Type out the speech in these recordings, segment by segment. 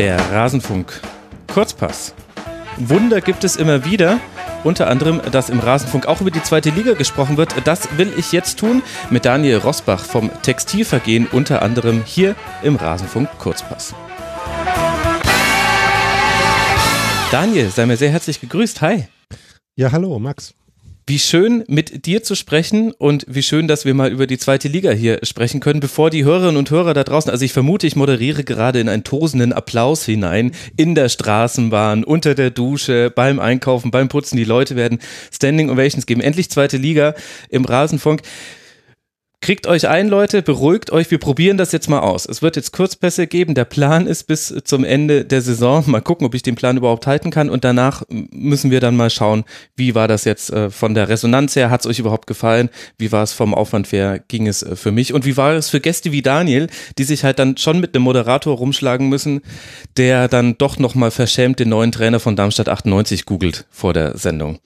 Der Rasenfunk. Kurzpass. Wunder gibt es immer wieder. Unter anderem, dass im Rasenfunk auch über die zweite Liga gesprochen wird. Das will ich jetzt tun mit Daniel Rosbach vom Textilvergehen, unter anderem hier im Rasenfunk Kurzpass. Daniel, sei mir sehr herzlich gegrüßt. Hi. Ja, hallo, Max. Wie schön, mit dir zu sprechen und wie schön, dass wir mal über die zweite Liga hier sprechen können, bevor die Hörerinnen und Hörer da draußen, also ich vermute, ich moderiere gerade in einen tosenden Applaus hinein, in der Straßenbahn, unter der Dusche, beim Einkaufen, beim Putzen, die Leute werden Standing Ovations geben. Endlich zweite Liga im Rasenfunk. Kriegt euch ein, Leute, beruhigt euch, wir probieren das jetzt mal aus. Es wird jetzt Kurzpässe geben. Der Plan ist bis zum Ende der Saison. Mal gucken, ob ich den Plan überhaupt halten kann. Und danach müssen wir dann mal schauen, wie war das jetzt äh, von der Resonanz her? Hat es euch überhaupt gefallen? Wie war es vom Aufwand her? Ging es äh, für mich? Und wie war es für Gäste wie Daniel, die sich halt dann schon mit einem Moderator rumschlagen müssen, der dann doch nochmal verschämt den neuen Trainer von Darmstadt 98 googelt vor der Sendung?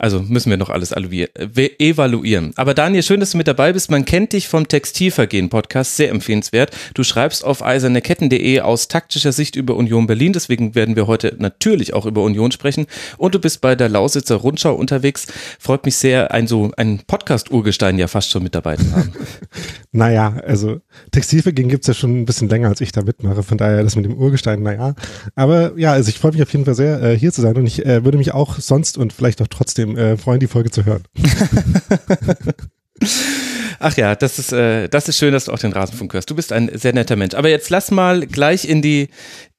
Also müssen wir noch alles evaluieren. Aber Daniel, schön, dass du mit dabei bist. Man kennt dich vom Textilvergehen Podcast, sehr empfehlenswert. Du schreibst auf eiserneketten.de aus taktischer Sicht über Union Berlin. Deswegen werden wir heute natürlich auch über Union sprechen. Und du bist bei der Lausitzer Rundschau unterwegs. Freut mich sehr, ein so ein Podcast-Urgestein ja fast schon mit dabei zu haben. naja, also Textilvergehen gibt es ja schon ein bisschen länger, als ich da mitmache. Von daher das mit dem Urgestein, naja. Aber ja, also ich freue mich auf jeden Fall sehr, äh, hier zu sein. Und ich äh, würde mich auch sonst und vielleicht auch trotzdem äh, freuen, die Folge zu hören. Ach ja, das ist, äh, das ist schön, dass du auch den Rasenfunk hörst. Du bist ein sehr netter Mensch. Aber jetzt lass mal gleich in die,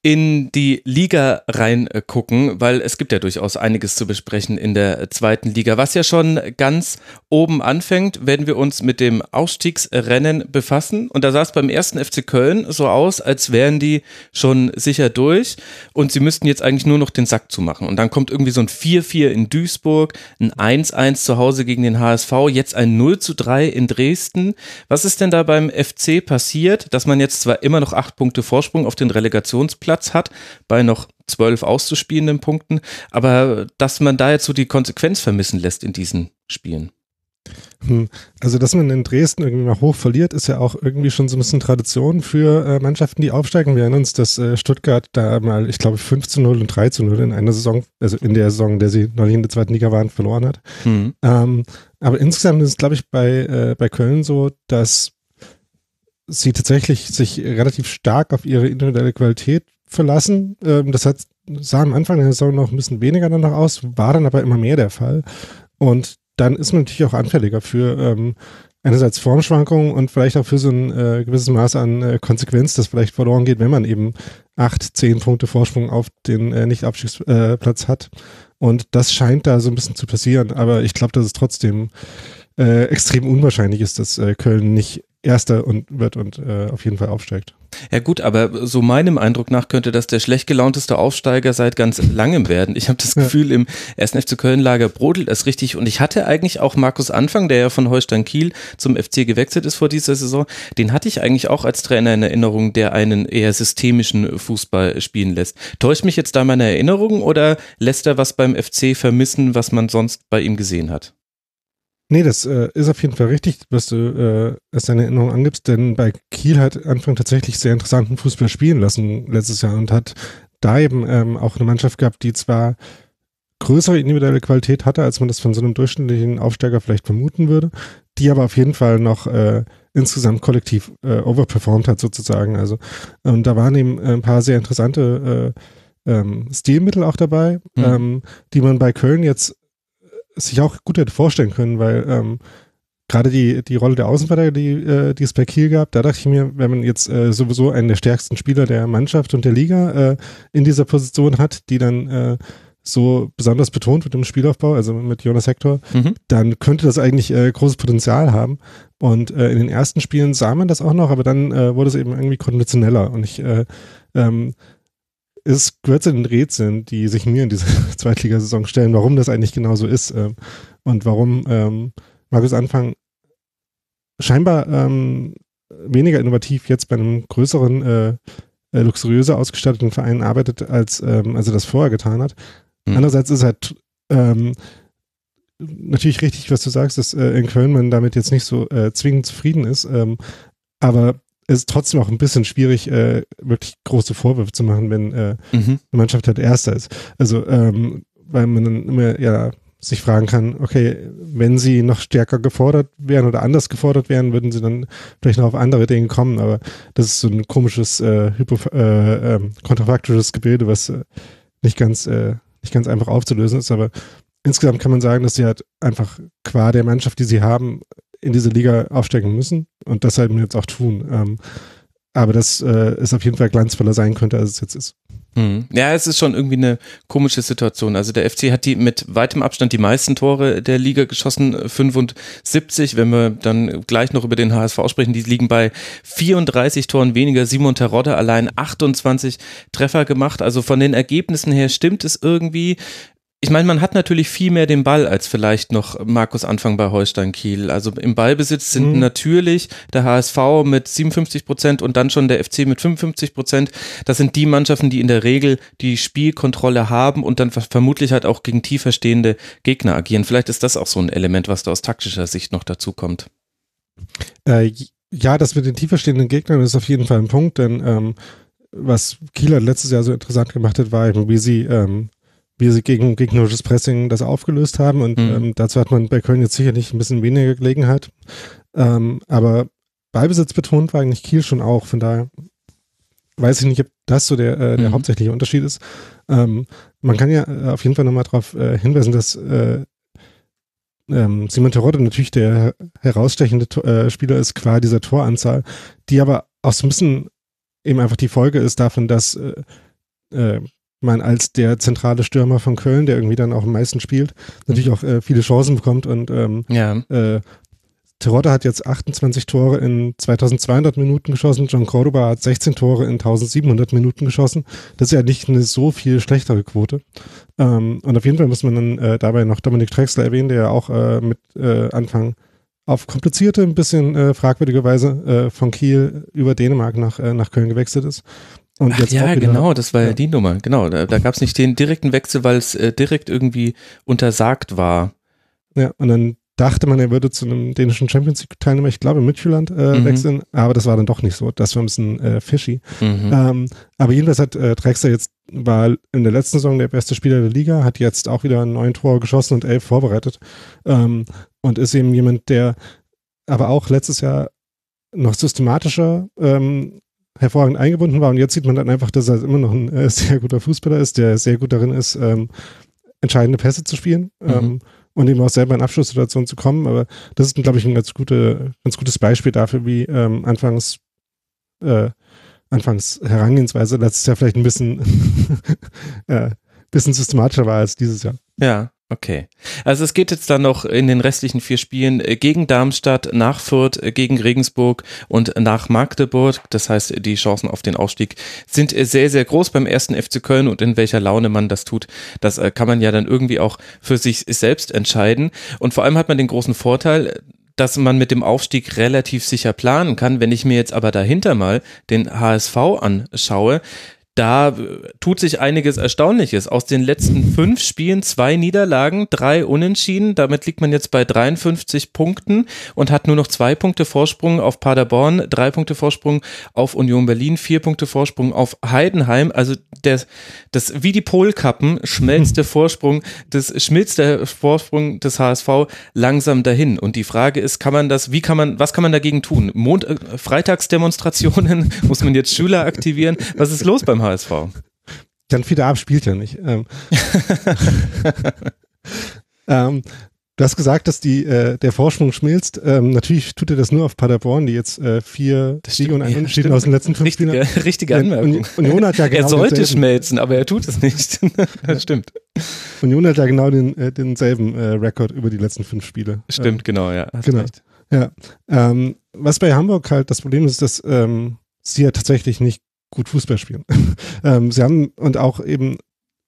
in die Liga reingucken, weil es gibt ja durchaus einiges zu besprechen in der zweiten Liga. Was ja schon ganz oben anfängt, werden wir uns mit dem Ausstiegsrennen befassen. Und da sah es beim ersten FC Köln so aus, als wären die schon sicher durch und sie müssten jetzt eigentlich nur noch den Sack zumachen. Und dann kommt irgendwie so ein 4-4 in Duisburg, ein 1-1 zu Hause gegen den HSV, jetzt ein 0-3 in Dresden. Was ist denn da beim FC passiert, dass man jetzt zwar immer noch acht Punkte Vorsprung auf den Relegationsplatz Platz hat, bei noch zwölf auszuspielenden Punkten, aber dass man da jetzt so die Konsequenz vermissen lässt in diesen Spielen. Hm. Also, dass man in Dresden irgendwie mal hoch verliert, ist ja auch irgendwie schon so ein bisschen Tradition für äh, Mannschaften, die aufsteigen. Wir erinnern uns, dass äh, Stuttgart da mal, ich glaube, 5 zu 0 und 3 zu 0 in einer Saison, also in der Saison, in der sie noch nicht in der zweiten Liga waren, verloren hat. Hm. Ähm, aber insgesamt ist es, glaube ich, bei, äh, bei Köln so, dass sie tatsächlich sich relativ stark auf ihre individuelle Qualität verlassen. Ähm, das hat, sah am Anfang der Saison noch ein bisschen weniger danach aus, war dann aber immer mehr der Fall. Und dann ist man natürlich auch anfälliger für ähm, einerseits Formschwankungen und vielleicht auch für so ein äh, gewisses Maß an äh, Konsequenz, das vielleicht verloren geht, wenn man eben acht, zehn Punkte Vorsprung auf den äh, Nicht-Abstiegsplatz hat. Und das scheint da so ein bisschen zu passieren. Aber ich glaube, dass es trotzdem äh, extrem unwahrscheinlich ist, dass äh, Köln nicht Erster und wird und äh, auf jeden Fall aufsteigt. Ja gut, aber so meinem Eindruck nach könnte das der schlecht gelaunteste Aufsteiger seit ganz langem werden. Ich habe das Gefühl, ja. im 1. FC Köln-Lager brodelt es richtig. Und ich hatte eigentlich auch Markus Anfang, der ja von Holstein Kiel zum FC gewechselt ist vor dieser Saison, den hatte ich eigentlich auch als Trainer in Erinnerung, der einen eher systemischen Fußball spielen lässt. Täuscht mich jetzt da meine Erinnerung oder lässt er was beim FC vermissen, was man sonst bei ihm gesehen hat? Nee, das äh, ist auf jeden Fall richtig, was du äh, als deine Erinnerung angibst, denn bei Kiel hat Anfang tatsächlich sehr interessanten Fußball spielen lassen letztes Jahr und hat da eben ähm, auch eine Mannschaft gehabt, die zwar größere individuelle Qualität hatte, als man das von so einem durchschnittlichen Aufsteiger vielleicht vermuten würde, die aber auf jeden Fall noch äh, insgesamt kollektiv äh, overperformed hat sozusagen. Also und da waren eben ein paar sehr interessante äh, ähm, Stilmittel auch dabei, mhm. ähm, die man bei Köln jetzt sich auch gut hätte vorstellen können, weil ähm, gerade die, die Rolle der Außenverteidiger, die, äh, die es bei Kiel gab, da dachte ich mir, wenn man jetzt äh, sowieso einen der stärksten Spieler der Mannschaft und der Liga äh, in dieser Position hat, die dann äh, so besonders betont mit dem Spielaufbau, also mit Jonas Hector, mhm. dann könnte das eigentlich äh, großes Potenzial haben. Und äh, in den ersten Spielen sah man das auch noch, aber dann wurde es eben irgendwie konditioneller. Und ich äh, ähm, es gehört zu den Rätseln, die sich mir in dieser Zweitligasaison stellen, warum das eigentlich genau so ist ähm, und warum ähm, Markus Anfang scheinbar ähm, weniger innovativ jetzt bei einem größeren, äh, äh, luxuriöser ausgestatteten Verein arbeitet, als, ähm, als er das vorher getan hat. Mhm. Andererseits ist halt ähm, natürlich richtig, was du sagst, dass äh, in Köln man damit jetzt nicht so äh, zwingend zufrieden ist. Ähm, aber ist trotzdem auch ein bisschen schwierig, äh, wirklich große Vorwürfe zu machen, wenn äh, mhm. eine Mannschaft halt Erster ist. Also, ähm, weil man dann immer ja sich fragen kann, okay, wenn sie noch stärker gefordert wären oder anders gefordert wären, würden sie dann vielleicht noch auf andere Dinge kommen. Aber das ist so ein komisches, äh, hypo, äh, äh, kontrafaktisches Gebilde, was äh, nicht ganz, äh, nicht ganz einfach aufzulösen ist. Aber insgesamt kann man sagen, dass sie halt einfach qua der Mannschaft, die sie haben, in diese Liga aufsteigen müssen und das halt jetzt auch tun. Ähm, aber dass äh, es auf jeden Fall glanzvoller sein könnte, als es jetzt ist. Hm. Ja, es ist schon irgendwie eine komische Situation. Also der FC hat die mit weitem Abstand die meisten Tore der Liga geschossen, 75. Wenn wir dann gleich noch über den HSV sprechen, die liegen bei 34 Toren weniger. Simon Terodde allein 28 Treffer gemacht. Also von den Ergebnissen her stimmt es irgendwie ich meine, man hat natürlich viel mehr den Ball als vielleicht noch Markus Anfang bei Holstein Kiel. Also im Ballbesitz sind mhm. natürlich der HSV mit 57 Prozent und dann schon der FC mit 55 Prozent. Das sind die Mannschaften, die in der Regel die Spielkontrolle haben und dann vermutlich halt auch gegen tiefer stehende Gegner agieren. Vielleicht ist das auch so ein Element, was da aus taktischer Sicht noch dazu kommt. Äh, ja, das mit den tiefer stehenden Gegnern ist auf jeden Fall ein Punkt, denn ähm, was Kieler letztes Jahr so interessant gemacht hat, war eben, wie sie ähm, wie sie gegen gegnerisches Pressing das aufgelöst haben. Und mhm. ähm, dazu hat man bei Köln jetzt sicherlich ein bisschen weniger Gelegenheit. Ähm, aber Ballbesitz betont war eigentlich Kiel schon auch. Von daher weiß ich nicht, ob das so der, äh, der mhm. hauptsächliche Unterschied ist. Ähm, man kann ja äh, auf jeden Fall nochmal darauf äh, hinweisen, dass äh, ähm, Simon Terodde natürlich der herausstechende äh, Spieler ist, qua dieser Toranzahl, die aber auch so ein bisschen eben einfach die Folge ist davon, dass man als der zentrale Stürmer von Köln, der irgendwie dann auch am meisten spielt, natürlich mhm. auch äh, viele Chancen bekommt und ähm, ja. äh, Terodde hat jetzt 28 Tore in 2200 Minuten geschossen, John Cordoba hat 16 Tore in 1700 Minuten geschossen. Das ist ja nicht eine so viel schlechtere Quote. Ähm, und auf jeden Fall muss man dann äh, dabei noch Dominik Drexler erwähnen, der ja auch äh, mit äh, Anfang auf komplizierte, ein bisschen äh, fragwürdige Weise äh, von Kiel über Dänemark nach, äh, nach Köln gewechselt ist. Und Ach, ja, genau, das war ja die Nummer. Genau, da, da gab es nicht den direkten Wechsel, weil es äh, direkt irgendwie untersagt war. Ja, und dann dachte man, er würde zu einem dänischen Champions League-Teilnehmer, ich glaube, Midtjylland äh, mhm. wechseln, aber das war dann doch nicht so. Das war ein bisschen äh, fishy. Mhm. Ähm, aber jedenfalls hat äh, Drexler jetzt, war in der letzten Saison der beste Spieler der Liga, hat jetzt auch wieder neun Tore geschossen und elf vorbereitet ähm, und ist eben jemand, der aber auch letztes Jahr noch systematischer ähm, hervorragend eingebunden war. Und jetzt sieht man dann einfach, dass er immer noch ein äh, sehr guter Fußballer ist, der sehr gut darin ist, ähm, entscheidende Pässe zu spielen mhm. ähm, und eben auch selber in Abschlusssituationen zu kommen. Aber das ist, glaube ich, ein ganz, gute, ganz gutes Beispiel dafür, wie ähm, anfangs, äh, anfangs Herangehensweise letztes Jahr vielleicht ein bisschen, äh, bisschen systematischer war als dieses Jahr. Ja, Okay. Also es geht jetzt dann noch in den restlichen vier Spielen äh, gegen Darmstadt, nach Fürth, äh, gegen Regensburg und nach Magdeburg. Das heißt, die Chancen auf den Aufstieg sind äh, sehr, sehr groß beim ersten FC Köln und in welcher Laune man das tut, das kann man ja dann irgendwie auch für sich selbst entscheiden. Und vor allem hat man den großen Vorteil, dass man mit dem Aufstieg relativ sicher planen kann. Wenn ich mir jetzt aber dahinter mal den HSV anschaue, da äh, tut sich einiges Erstaunliches. Aus den letzten fünf Spielen zwei Niederlagen, drei Unentschieden. Damit liegt man jetzt bei 53 Punkten und hat nur noch zwei Punkte Vorsprung auf Paderborn, drei Punkte Vorsprung auf Union Berlin, vier Punkte Vorsprung auf Heidenheim. Also der, das wie die Polkappen schmelzt der Vorsprung, das schmilzt der Vorsprung des HSV langsam dahin. Und die Frage ist, kann man das, wie kann man, was kann man dagegen tun? Mond, äh, Freitagsdemonstrationen, muss man jetzt Schüler aktivieren? Was ist los beim HSV. Dann wieder ab spielt ja nicht. Ähm, ähm, du hast gesagt, dass die, äh, der Vorsprung schmilzt. Ähm, natürlich tut er das nur auf Paderborn, die jetzt äh, vier Siege und einen Unentschieden ja, aus den letzten fünf richtige, Spielen Richtige Anmerkung. Union hat ja genau er sollte schmelzen, aber er tut es nicht. das stimmt. Union hat ja genau den, äh, denselben äh, Rekord über die letzten fünf Spiele. Stimmt, ähm, genau, ja. Genau. Recht. Ja. Ähm, was bei Hamburg halt das Problem ist, dass ähm, sie ja tatsächlich nicht gut Fußball spielen. ähm, sie haben und auch eben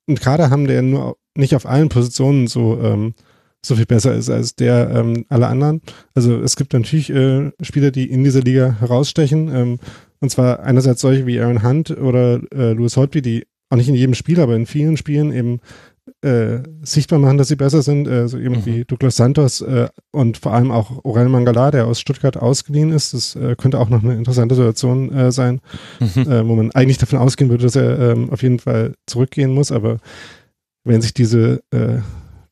einen Kader haben, der nur nicht auf allen Positionen so, ähm, so viel besser ist als der ähm, alle anderen. Also es gibt natürlich äh, Spieler, die in dieser Liga herausstechen. Ähm, und zwar einerseits solche wie Aaron Hunt oder äh, Louis Holtby, die auch nicht in jedem Spiel, aber in vielen Spielen eben äh, sichtbar machen, dass sie besser sind, äh, so eben mhm. wie Douglas Santos äh, und vor allem auch Orel Mangala, der aus Stuttgart ausgeliehen ist. Das äh, könnte auch noch eine interessante Situation äh, sein, mhm. äh, wo man eigentlich davon ausgehen würde, dass er ähm, auf jeden Fall zurückgehen muss, aber wenn sich diese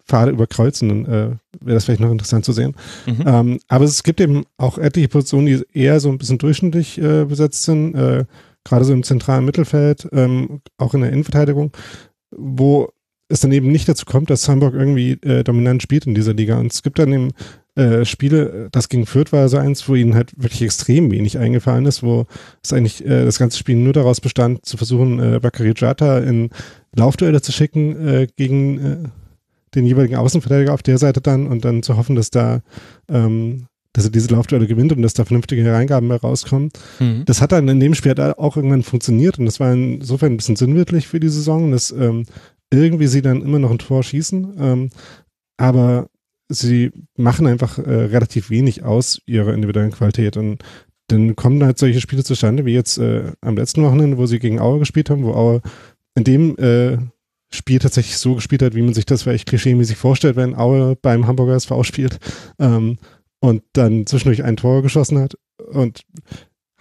Pfade überkreuzen, dann wäre das vielleicht noch interessant zu sehen. Mhm. Ähm, aber es gibt eben auch etliche Positionen, die eher so ein bisschen durchschnittlich besetzt sind, gerade so im zentralen Mittelfeld, ähm, auch in der Innenverteidigung, wo es dann eben nicht dazu kommt, dass Hamburg irgendwie äh, dominant spielt in dieser Liga. Und es gibt dann eben äh, Spiele, das gegen Fürth war so eins, wo ihnen halt wirklich extrem wenig eingefallen ist, wo es eigentlich äh, das ganze Spiel nur daraus bestand, zu versuchen, äh, Bakary Jata in Laufduelle zu schicken äh, gegen äh, den jeweiligen Außenverteidiger auf der Seite dann und dann zu hoffen, dass da ähm, dass er diese Laufduelle gewinnt und dass da vernünftige Hereingaben mehr rauskommen. Mhm. Das hat dann in dem Spiel halt auch irgendwann funktioniert und das war insofern ein bisschen sinnwirklich für die Saison, dass ähm, irgendwie sie dann immer noch ein Tor schießen, ähm, aber sie machen einfach äh, relativ wenig aus ihrer individuellen Qualität und dann kommen halt solche Spiele zustande, wie jetzt äh, am letzten Wochenende, wo sie gegen Aue gespielt haben, wo Aue in dem äh, Spiel tatsächlich so gespielt hat, wie man sich das vielleicht klischeemäßig vorstellt, wenn Aue beim Hamburger SV spielt ähm, und dann zwischendurch ein Tor geschossen hat und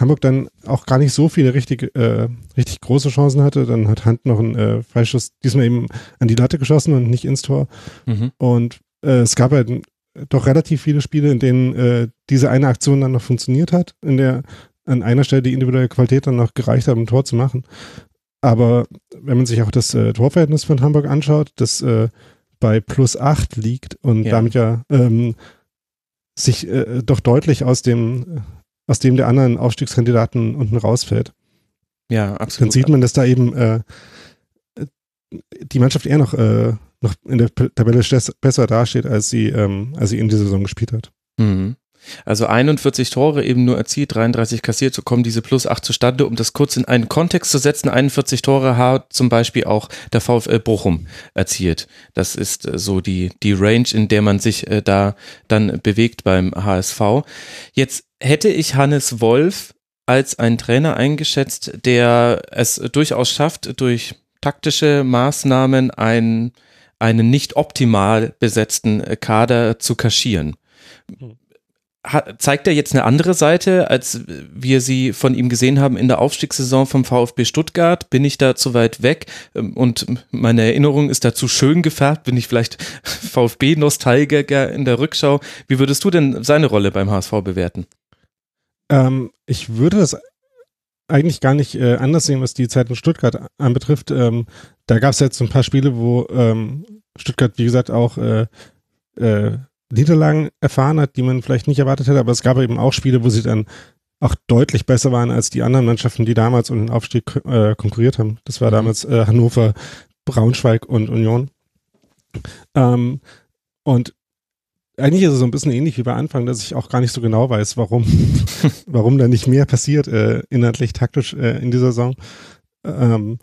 Hamburg dann auch gar nicht so viele richtig, äh, richtig große Chancen hatte. Dann hat Hand noch einen äh, Freischuss diesmal eben an die Latte geschossen und nicht ins Tor. Mhm. Und äh, es gab halt doch relativ viele Spiele, in denen äh, diese eine Aktion dann noch funktioniert hat, in der an einer Stelle die individuelle Qualität dann noch gereicht hat, um ein Tor zu machen. Aber wenn man sich auch das äh, Torverhältnis von Hamburg anschaut, das äh, bei plus acht liegt und ja. damit ja ähm, sich äh, doch deutlich aus dem aus dem der anderen Aufstiegskandidaten unten rausfällt. Ja, absolut. Dann sieht man, dass da eben äh, die Mannschaft eher noch, äh, noch in der Tabelle besser dasteht, als sie, ähm, als sie in dieser Saison gespielt hat. Mhm. Also 41 Tore eben nur erzielt, 33 kassiert, so kommen diese plus 8 zustande. Um das kurz in einen Kontext zu setzen, 41 Tore hat zum Beispiel auch der VfL Bochum erzielt. Das ist äh, so die, die Range, in der man sich äh, da dann bewegt beim HSV. Jetzt hätte ich Hannes Wolf als einen Trainer eingeschätzt, der es durchaus schafft, durch taktische Maßnahmen einen, einen nicht optimal besetzten Kader zu kaschieren. Zeigt er jetzt eine andere Seite, als wir sie von ihm gesehen haben in der Aufstiegssaison vom VfB Stuttgart? Bin ich da zu weit weg und meine Erinnerung ist da zu schön gefärbt? Bin ich vielleicht VfB-Nostalgiker in der Rückschau? Wie würdest du denn seine Rolle beim HSV bewerten? Ähm, ich würde das eigentlich gar nicht äh, anders sehen, was die Zeit in Stuttgart anbetrifft. Ähm, da gab es jetzt ein paar Spiele, wo ähm, Stuttgart, wie gesagt, auch äh, äh, Niederlagen erfahren hat, die man vielleicht nicht erwartet hätte, aber es gab eben auch Spiele, wo sie dann auch deutlich besser waren als die anderen Mannschaften, die damals um den Aufstieg äh, konkurriert haben. Das war mhm. damals äh, Hannover, Braunschweig und Union. Ähm, und eigentlich ist es so ein bisschen ähnlich wie bei Anfang, dass ich auch gar nicht so genau weiß, warum, warum da nicht mehr passiert, äh, inhaltlich, taktisch äh, in dieser Saison. Ähm,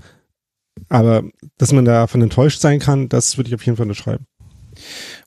aber dass man davon enttäuscht sein kann, das würde ich auf jeden Fall unterschreiben.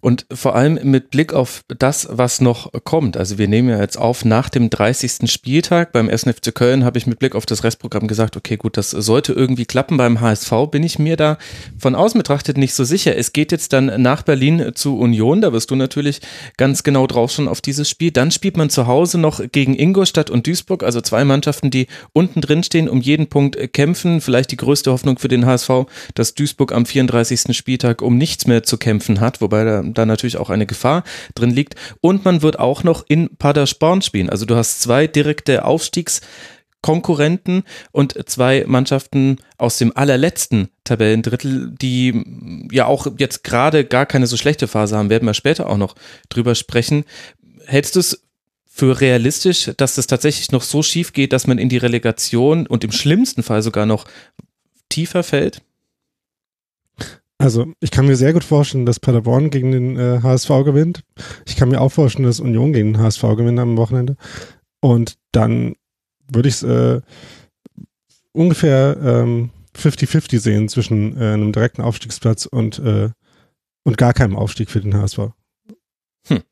Und vor allem mit Blick auf das, was noch kommt. Also wir nehmen ja jetzt auf nach dem 30. Spieltag. Beim 1. FC Köln habe ich mit Blick auf das Restprogramm gesagt, okay, gut, das sollte irgendwie klappen. Beim HSV bin ich mir da von außen betrachtet nicht so sicher. Es geht jetzt dann nach Berlin zu Union. Da wirst du natürlich ganz genau drauf schon auf dieses Spiel. Dann spielt man zu Hause noch gegen Ingolstadt und Duisburg. Also zwei Mannschaften, die unten drin stehen, um jeden Punkt kämpfen. Vielleicht die größte Hoffnung für den HSV, dass Duisburg am 34. Spieltag um nichts mehr zu kämpfen hat. Wobei da da natürlich auch eine Gefahr drin liegt. Und man wird auch noch in Paderborn spielen. Also du hast zwei direkte Aufstiegskonkurrenten und zwei Mannschaften aus dem allerletzten Tabellendrittel, die ja auch jetzt gerade gar keine so schlechte Phase haben, werden wir später auch noch drüber sprechen. Hältst du es für realistisch, dass das tatsächlich noch so schief geht, dass man in die Relegation und im schlimmsten Fall sogar noch tiefer fällt? Also ich kann mir sehr gut vorstellen, dass Paderborn gegen den äh, HSV gewinnt. Ich kann mir auch vorstellen, dass Union gegen den HSV gewinnt am Wochenende. Und dann würde ich es äh, ungefähr 50-50 ähm, sehen zwischen äh, einem direkten Aufstiegsplatz und, äh, und gar keinem Aufstieg für den HSV. Hm.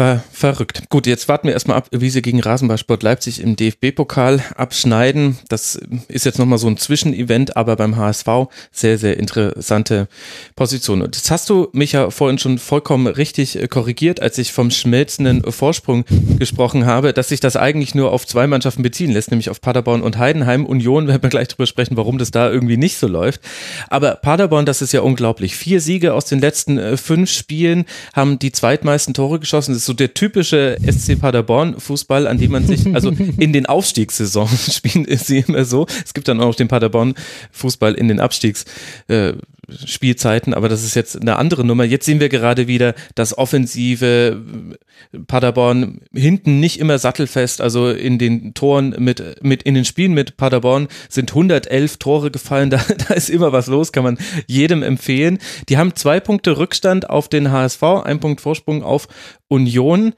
Ver verrückt. Gut, jetzt warten wir erstmal ab, wie sie gegen Rasenballsport Leipzig im DFB-Pokal abschneiden. Das ist jetzt nochmal so ein Zwischenevent, aber beim HSV sehr, sehr interessante Position. Und jetzt hast du mich ja vorhin schon vollkommen richtig äh, korrigiert, als ich vom schmelzenden Vorsprung gesprochen habe, dass sich das eigentlich nur auf zwei Mannschaften beziehen lässt, nämlich auf Paderborn und Heidenheim. Union, werden wir gleich drüber sprechen, warum das da irgendwie nicht so läuft. Aber Paderborn, das ist ja unglaublich. Vier Siege aus den letzten äh, fünf Spielen, haben die zweitmeisten Tore geschossen ist so der typische SC Paderborn Fußball, an dem man sich, also in den Aufstiegssaisons spielen ist sie immer so. Es gibt dann auch noch den Paderborn Fußball in den Abstiegs. Äh, Spielzeiten, aber das ist jetzt eine andere Nummer. Jetzt sehen wir gerade wieder das offensive Paderborn hinten nicht immer sattelfest, also in den Toren mit, mit in den Spielen mit Paderborn sind 111 Tore gefallen, da, da ist immer was los, kann man jedem empfehlen. Die haben zwei Punkte Rückstand auf den HSV, ein Punkt Vorsprung auf Union.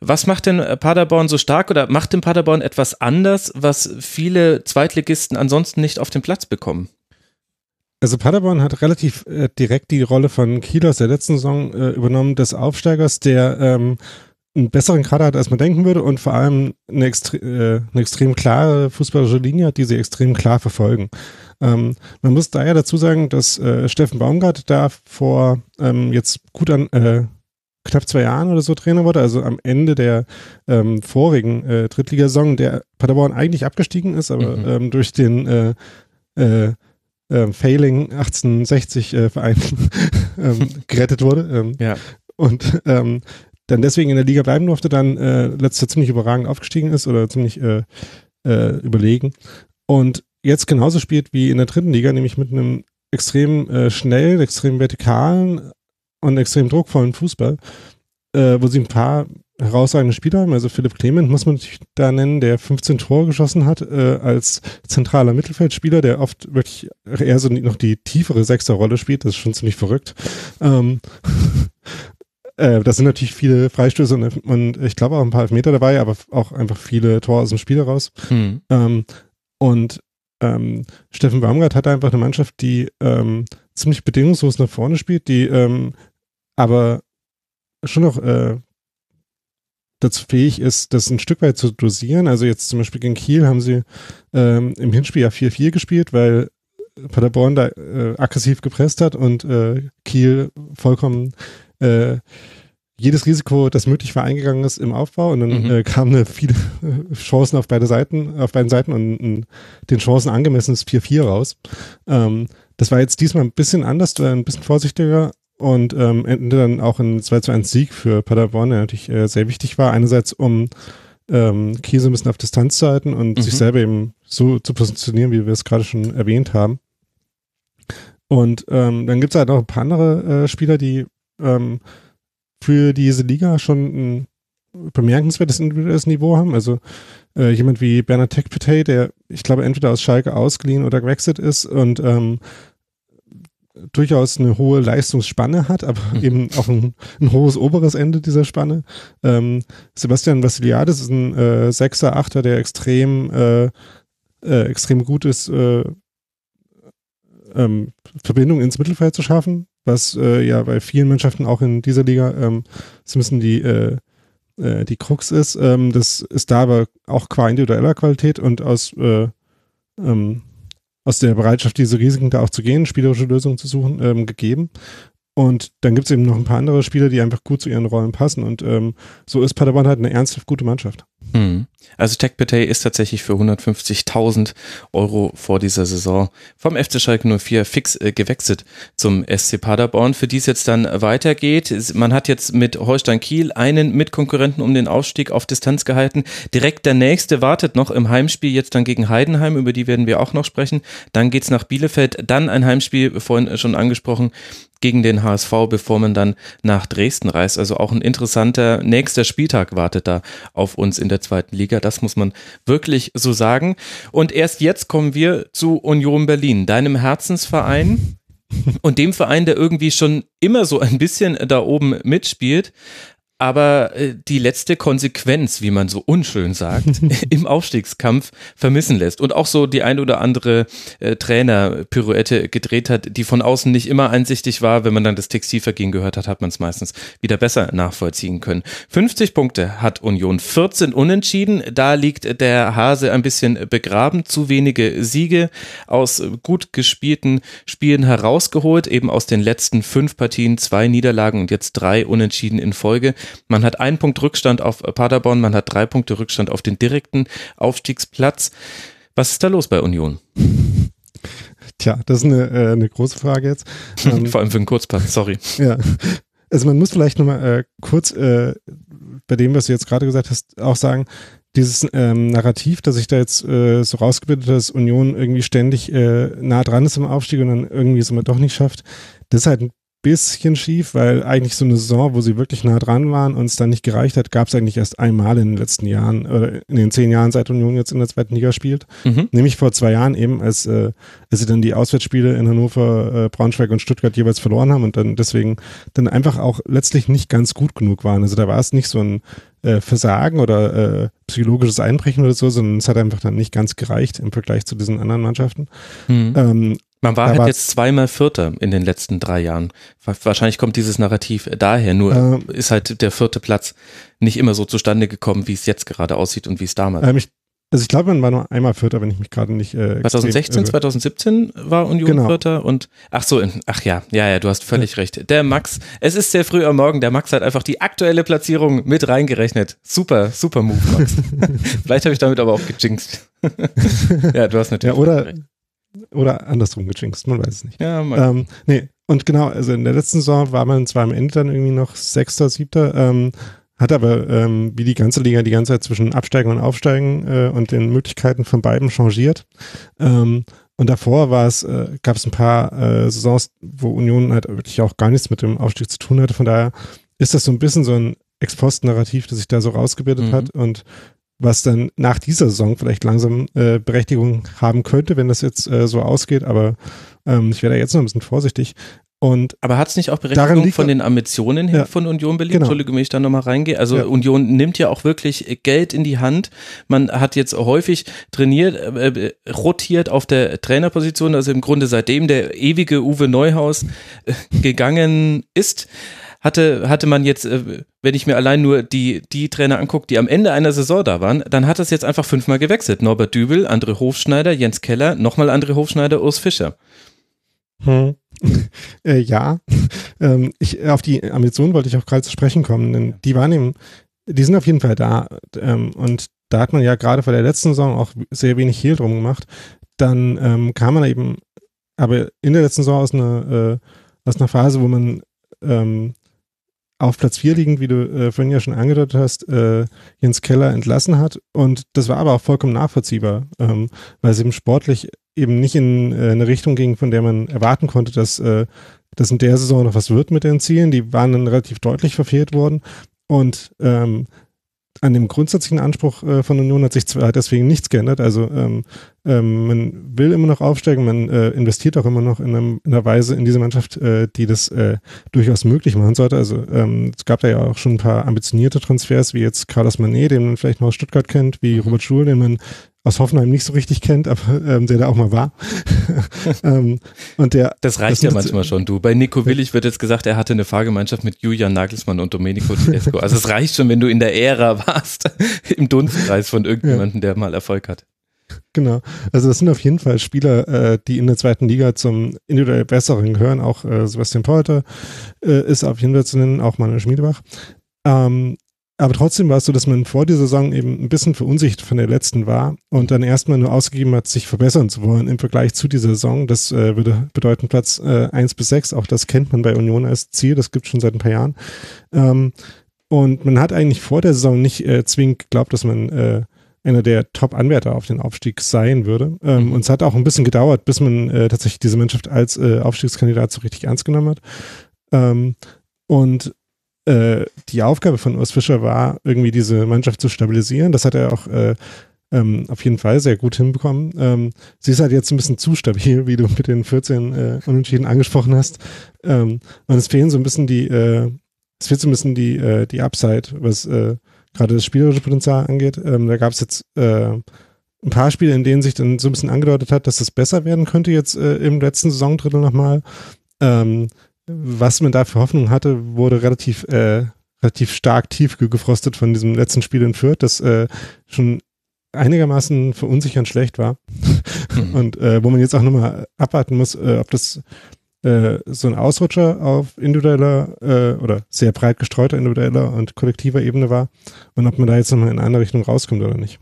Was macht denn Paderborn so stark oder macht denn Paderborn etwas anders, was viele Zweitligisten ansonsten nicht auf den Platz bekommen? Also Paderborn hat relativ äh, direkt die Rolle von Kiel aus der letzten Saison äh, übernommen, des Aufsteigers, der ähm, einen besseren Kader hat, als man denken würde und vor allem eine, extre äh, eine extrem klare fußballische Linie hat, die sie extrem klar verfolgen. Ähm, man muss daher dazu sagen, dass äh, Steffen Baumgart da vor ähm, jetzt gut an äh, knapp zwei Jahren oder so Trainer wurde, also am Ende der ähm, vorigen äh, Drittligasaison, der Paderborn eigentlich abgestiegen ist, aber mhm. ähm, durch den äh, äh, äh, Failing 1860 äh, Verein ähm, gerettet wurde. Ähm, ja. Und ähm, dann deswegen in der Liga bleiben durfte, dann äh, letztes Jahr ziemlich überragend aufgestiegen ist oder ziemlich äh, äh, überlegen. Und jetzt genauso spielt wie in der dritten Liga, nämlich mit einem extrem äh, schnell, extrem vertikalen und extrem druckvollen Fußball, äh, wo sie ein paar herausragende Spieler haben. Also Philipp Clement muss man natürlich da nennen, der 15 Tore geschossen hat äh, als zentraler Mittelfeldspieler, der oft wirklich eher so noch die tiefere Sechsterrolle spielt. Das ist schon ziemlich verrückt. Ähm, äh, da sind natürlich viele Freistöße und, und ich glaube auch ein paar Elfmeter dabei, aber auch einfach viele Tore aus dem Spiel heraus. Hm. Ähm, und ähm, Steffen Baumgart hat einfach eine Mannschaft, die ähm, ziemlich bedingungslos nach vorne spielt, die ähm, aber schon noch äh, dazu fähig ist, das ein Stück weit zu dosieren. Also jetzt zum Beispiel gegen Kiel haben sie ähm, im Hinspiel ja 4-4 gespielt, weil Paderborn da äh, aggressiv gepresst hat und äh, Kiel vollkommen äh, jedes Risiko, das möglich war, eingegangen ist im Aufbau und dann mhm. äh, kamen viele Chancen auf beide Seiten, auf beiden Seiten und, und den Chancen angemessenes 4-4 raus. Ähm, das war jetzt diesmal ein bisschen anders, ein bisschen vorsichtiger, und ähm, ende dann auch ein 2 zu 1 Sieg für Paderborn, der natürlich äh, sehr wichtig war. Einerseits, um ähm, Kiel so ein bisschen auf Distanz zu halten und mhm. sich selber eben so zu positionieren, wie wir es gerade schon erwähnt haben. Und ähm, dann gibt es halt noch ein paar andere äh, Spieler, die ähm, für diese Liga schon ein bemerkenswertes individuelles Niveau haben. Also äh, jemand wie Bernard Tekpetey, der ich glaube entweder aus Schalke ausgeliehen oder gewechselt ist und ähm, durchaus eine hohe Leistungsspanne hat, aber mhm. eben auch ein, ein, hohes oberes Ende dieser Spanne. Ähm, Sebastian Vassiliadis ist ein äh, Sechser, Achter, der extrem, äh, äh, extrem gut ist, äh, ähm, Verbindung ins Mittelfeld zu schaffen, was äh, ja bei vielen Mannschaften auch in dieser Liga ähm, so ein bisschen die, äh, äh, die Krux ist. Ähm, das ist da aber auch qua individueller Qualität und aus äh, ähm, aus der Bereitschaft, diese Risiken da auch zu gehen, spielerische Lösungen zu suchen, ähm, gegeben. Und dann gibt es eben noch ein paar andere Spieler, die einfach gut zu ihren Rollen passen. Und ähm, so ist Paderborn halt eine ernsthaft gute Mannschaft. Hm. Also Tech Petay ist tatsächlich für 150.000 Euro vor dieser Saison vom FC Schalke 04 fix äh, gewechselt zum SC Paderborn, für die es jetzt dann weitergeht. Man hat jetzt mit Holstein Kiel einen Mitkonkurrenten um den Aufstieg auf Distanz gehalten. Direkt der nächste wartet noch im Heimspiel jetzt dann gegen Heidenheim, über die werden wir auch noch sprechen. Dann geht's nach Bielefeld, dann ein Heimspiel, vorhin schon angesprochen, gegen den HSV, bevor man dann nach Dresden reist. Also auch ein interessanter nächster Spieltag wartet da auf uns in der zweiten Liga. Das muss man wirklich so sagen. Und erst jetzt kommen wir zu Union Berlin, deinem Herzensverein und dem Verein, der irgendwie schon immer so ein bisschen da oben mitspielt. Aber äh, die letzte Konsequenz, wie man so unschön sagt, im Aufstiegskampf vermissen lässt und auch so die ein oder andere äh, Trainer-Pirouette gedreht hat, die von außen nicht immer einsichtig war. Wenn man dann das Textilvergehen gehört hat, hat man es meistens wieder besser nachvollziehen können. 50 Punkte hat Union, 14 Unentschieden. Da liegt der Hase ein bisschen begraben. Zu wenige Siege aus gut gespielten Spielen herausgeholt, eben aus den letzten fünf Partien zwei Niederlagen und jetzt drei Unentschieden in Folge. Man hat einen Punkt Rückstand auf Paderborn, man hat drei Punkte Rückstand auf den direkten Aufstiegsplatz. Was ist da los bei Union? Tja, das ist eine, äh, eine große Frage jetzt. Ähm, Vor allem für einen Kurzpass, sorry. Ja. Also man muss vielleicht nochmal äh, kurz äh, bei dem, was du jetzt gerade gesagt hast, auch sagen, dieses ähm, Narrativ, das sich da jetzt äh, so rausgebildet hat, dass Union irgendwie ständig äh, nah dran ist im Aufstieg und dann irgendwie es immer doch nicht schafft, das ist halt ein bisschen schief, weil eigentlich so eine Saison, wo sie wirklich nah dran waren und es dann nicht gereicht hat, gab es eigentlich erst einmal in den letzten Jahren oder in den zehn Jahren, seit Union jetzt in der zweiten Liga spielt. Mhm. Nämlich vor zwei Jahren eben, als, äh, als sie dann die Auswärtsspiele in Hannover, äh, Braunschweig und Stuttgart jeweils verloren haben und dann deswegen dann einfach auch letztlich nicht ganz gut genug waren. Also da war es nicht so ein äh, Versagen oder äh, psychologisches Einbrechen oder so, sondern es hat einfach dann nicht ganz gereicht im Vergleich zu diesen anderen Mannschaften. Mhm. Ähm, man war halt jetzt zweimal Vierter in den letzten drei Jahren. Wahrscheinlich kommt dieses Narrativ daher, nur ähm, ist halt der vierte Platz nicht immer so zustande gekommen, wie es jetzt gerade aussieht und wie es damals ähm, ich, Also ich glaube, man war nur einmal Vierter, wenn ich mich gerade nicht. Äh, 2016, 2017 war Union genau. Vierter und ach so, ach ja, ja, ja, du hast völlig ja. recht. Der Max, es ist sehr früh am Morgen, der Max hat einfach die aktuelle Platzierung mit reingerechnet. Super, super Move, Max. Vielleicht habe ich damit aber auch gejinxt. ja, du hast natürlich. Ja, oder, recht. Oder andersrum gejinxt, man weiß es nicht. Ja, ähm, nee, und genau, also in der letzten Saison war man zwar am Ende dann irgendwie noch Sechster, Siebter, ähm, hat aber ähm, wie die ganze Liga die ganze Zeit zwischen Absteigen und Aufsteigen äh, und den Möglichkeiten von beiden changiert. Ähm, und davor war es, äh, gab es ein paar äh, Saisons, wo Union halt wirklich auch gar nichts mit dem Aufstieg zu tun hatte. Von daher ist das so ein bisschen so ein Ex-Post-Narrativ, das sich da so rausgebildet mhm. hat. Und was dann nach dieser Saison vielleicht langsam äh, Berechtigung haben könnte, wenn das jetzt äh, so ausgeht. Aber ähm, ich wäre da jetzt noch ein bisschen vorsichtig. Und aber hat es nicht auch Berechtigung von den Ambitionen her ja, von Union Berlin? Genau. Entschuldige, wenn ich da nochmal reingehe. Also ja. Union nimmt ja auch wirklich Geld in die Hand. Man hat jetzt häufig trainiert, äh, rotiert auf der Trainerposition, also im Grunde seitdem der ewige Uwe Neuhaus äh, gegangen ist hatte, hatte man jetzt, äh, wenn ich mir allein nur die, die Trainer angucke, die am Ende einer Saison da waren, dann hat das jetzt einfach fünfmal gewechselt. Norbert Dübel, André Hofschneider, Jens Keller, nochmal André Hofschneider, Urs Fischer. Hm. äh, ja, ähm, ich, auf die Ambitionen wollte ich auch gerade zu sprechen kommen, denn die waren eben, die sind auf jeden Fall da. Ähm, und da hat man ja gerade vor der letzten Saison auch sehr wenig Hehl drum gemacht. Dann ähm, kam man eben, aber in der letzten Saison aus einer, äh, aus einer Phase, wo man ähm, auf Platz 4 liegend, wie du äh, vorhin ja schon angedeutet hast, äh, Jens Keller entlassen hat. Und das war aber auch vollkommen nachvollziehbar, ähm, weil es eben sportlich eben nicht in äh, eine Richtung ging, von der man erwarten konnte, dass äh, das in der Saison noch was wird mit den Zielen. Die waren dann relativ deutlich verfehlt worden. Und ähm, an dem grundsätzlichen Anspruch äh, von Union hat sich zwar deswegen nichts geändert. Also ähm, ähm, man will immer noch aufsteigen, man äh, investiert auch immer noch in, einem, in einer Weise in diese Mannschaft, äh, die das äh, durchaus möglich machen sollte. Also ähm, es gab da ja auch schon ein paar ambitionierte Transfers, wie jetzt Carlos Manet, den man vielleicht noch aus Stuttgart kennt, wie mhm. Robert Schul, den man aus Hoffenheim nicht so richtig kennt, aber ähm, der da auch mal war. ähm, und der, das reicht das ja manchmal schon, du. Bei Nico Willig wird jetzt gesagt, er hatte eine Fahrgemeinschaft mit Julian Nagelsmann und Domenico Tedesco. Also es reicht schon, wenn du in der Ära warst, im Dunstkreis von irgendjemandem, der mal Erfolg hat. Genau. Also das sind auf jeden Fall Spieler, äh, die in der zweiten Liga zum individuell Besseren gehören. Auch äh, Sebastian Polter äh, ist auf jeden Fall zu nennen, auch Manuel Schmiedebach. Ähm, aber trotzdem war es so, dass man vor dieser Saison eben ein bisschen verunsichert von der letzten war und dann erstmal nur ausgegeben hat, sich verbessern zu wollen im Vergleich zu dieser Saison. Das äh, würde bedeuten Platz äh, 1 bis 6. Auch das kennt man bei Union als Ziel. Das gibt es schon seit ein paar Jahren. Ähm, und man hat eigentlich vor der Saison nicht äh, zwingend geglaubt, dass man äh, einer der Top-Anwärter auf den Aufstieg sein würde. Ähm, mhm. Und es hat auch ein bisschen gedauert, bis man äh, tatsächlich diese Mannschaft als äh, Aufstiegskandidat so richtig ernst genommen hat. Ähm, und äh, die Aufgabe von Urs Fischer war, irgendwie diese Mannschaft zu stabilisieren. Das hat er auch äh, ähm, auf jeden Fall sehr gut hinbekommen. Ähm, sie ist halt jetzt ein bisschen zu stabil, wie du mit den 14 äh, Unentschieden angesprochen hast. Ähm, und es fehlen so ein bisschen die, äh, es fehlt so ein bisschen die, äh, die Upside, was äh, gerade das spielerische Potenzial angeht. Ähm, da gab es jetzt äh, ein paar Spiele, in denen sich dann so ein bisschen angedeutet hat, dass das besser werden könnte jetzt äh, im letzten Saisondrittel nochmal. Ähm, was man da für Hoffnung hatte, wurde relativ, äh, relativ stark tief gefrostet von diesem letzten Spiel in Fürth, das äh, schon einigermaßen verunsichernd schlecht war. Mhm. Und äh, wo man jetzt auch nochmal abwarten muss, äh, ob das äh, so ein Ausrutscher auf individueller äh, oder sehr breit gestreuter individueller und kollektiver Ebene war und ob man da jetzt nochmal in eine Richtung rauskommt oder nicht.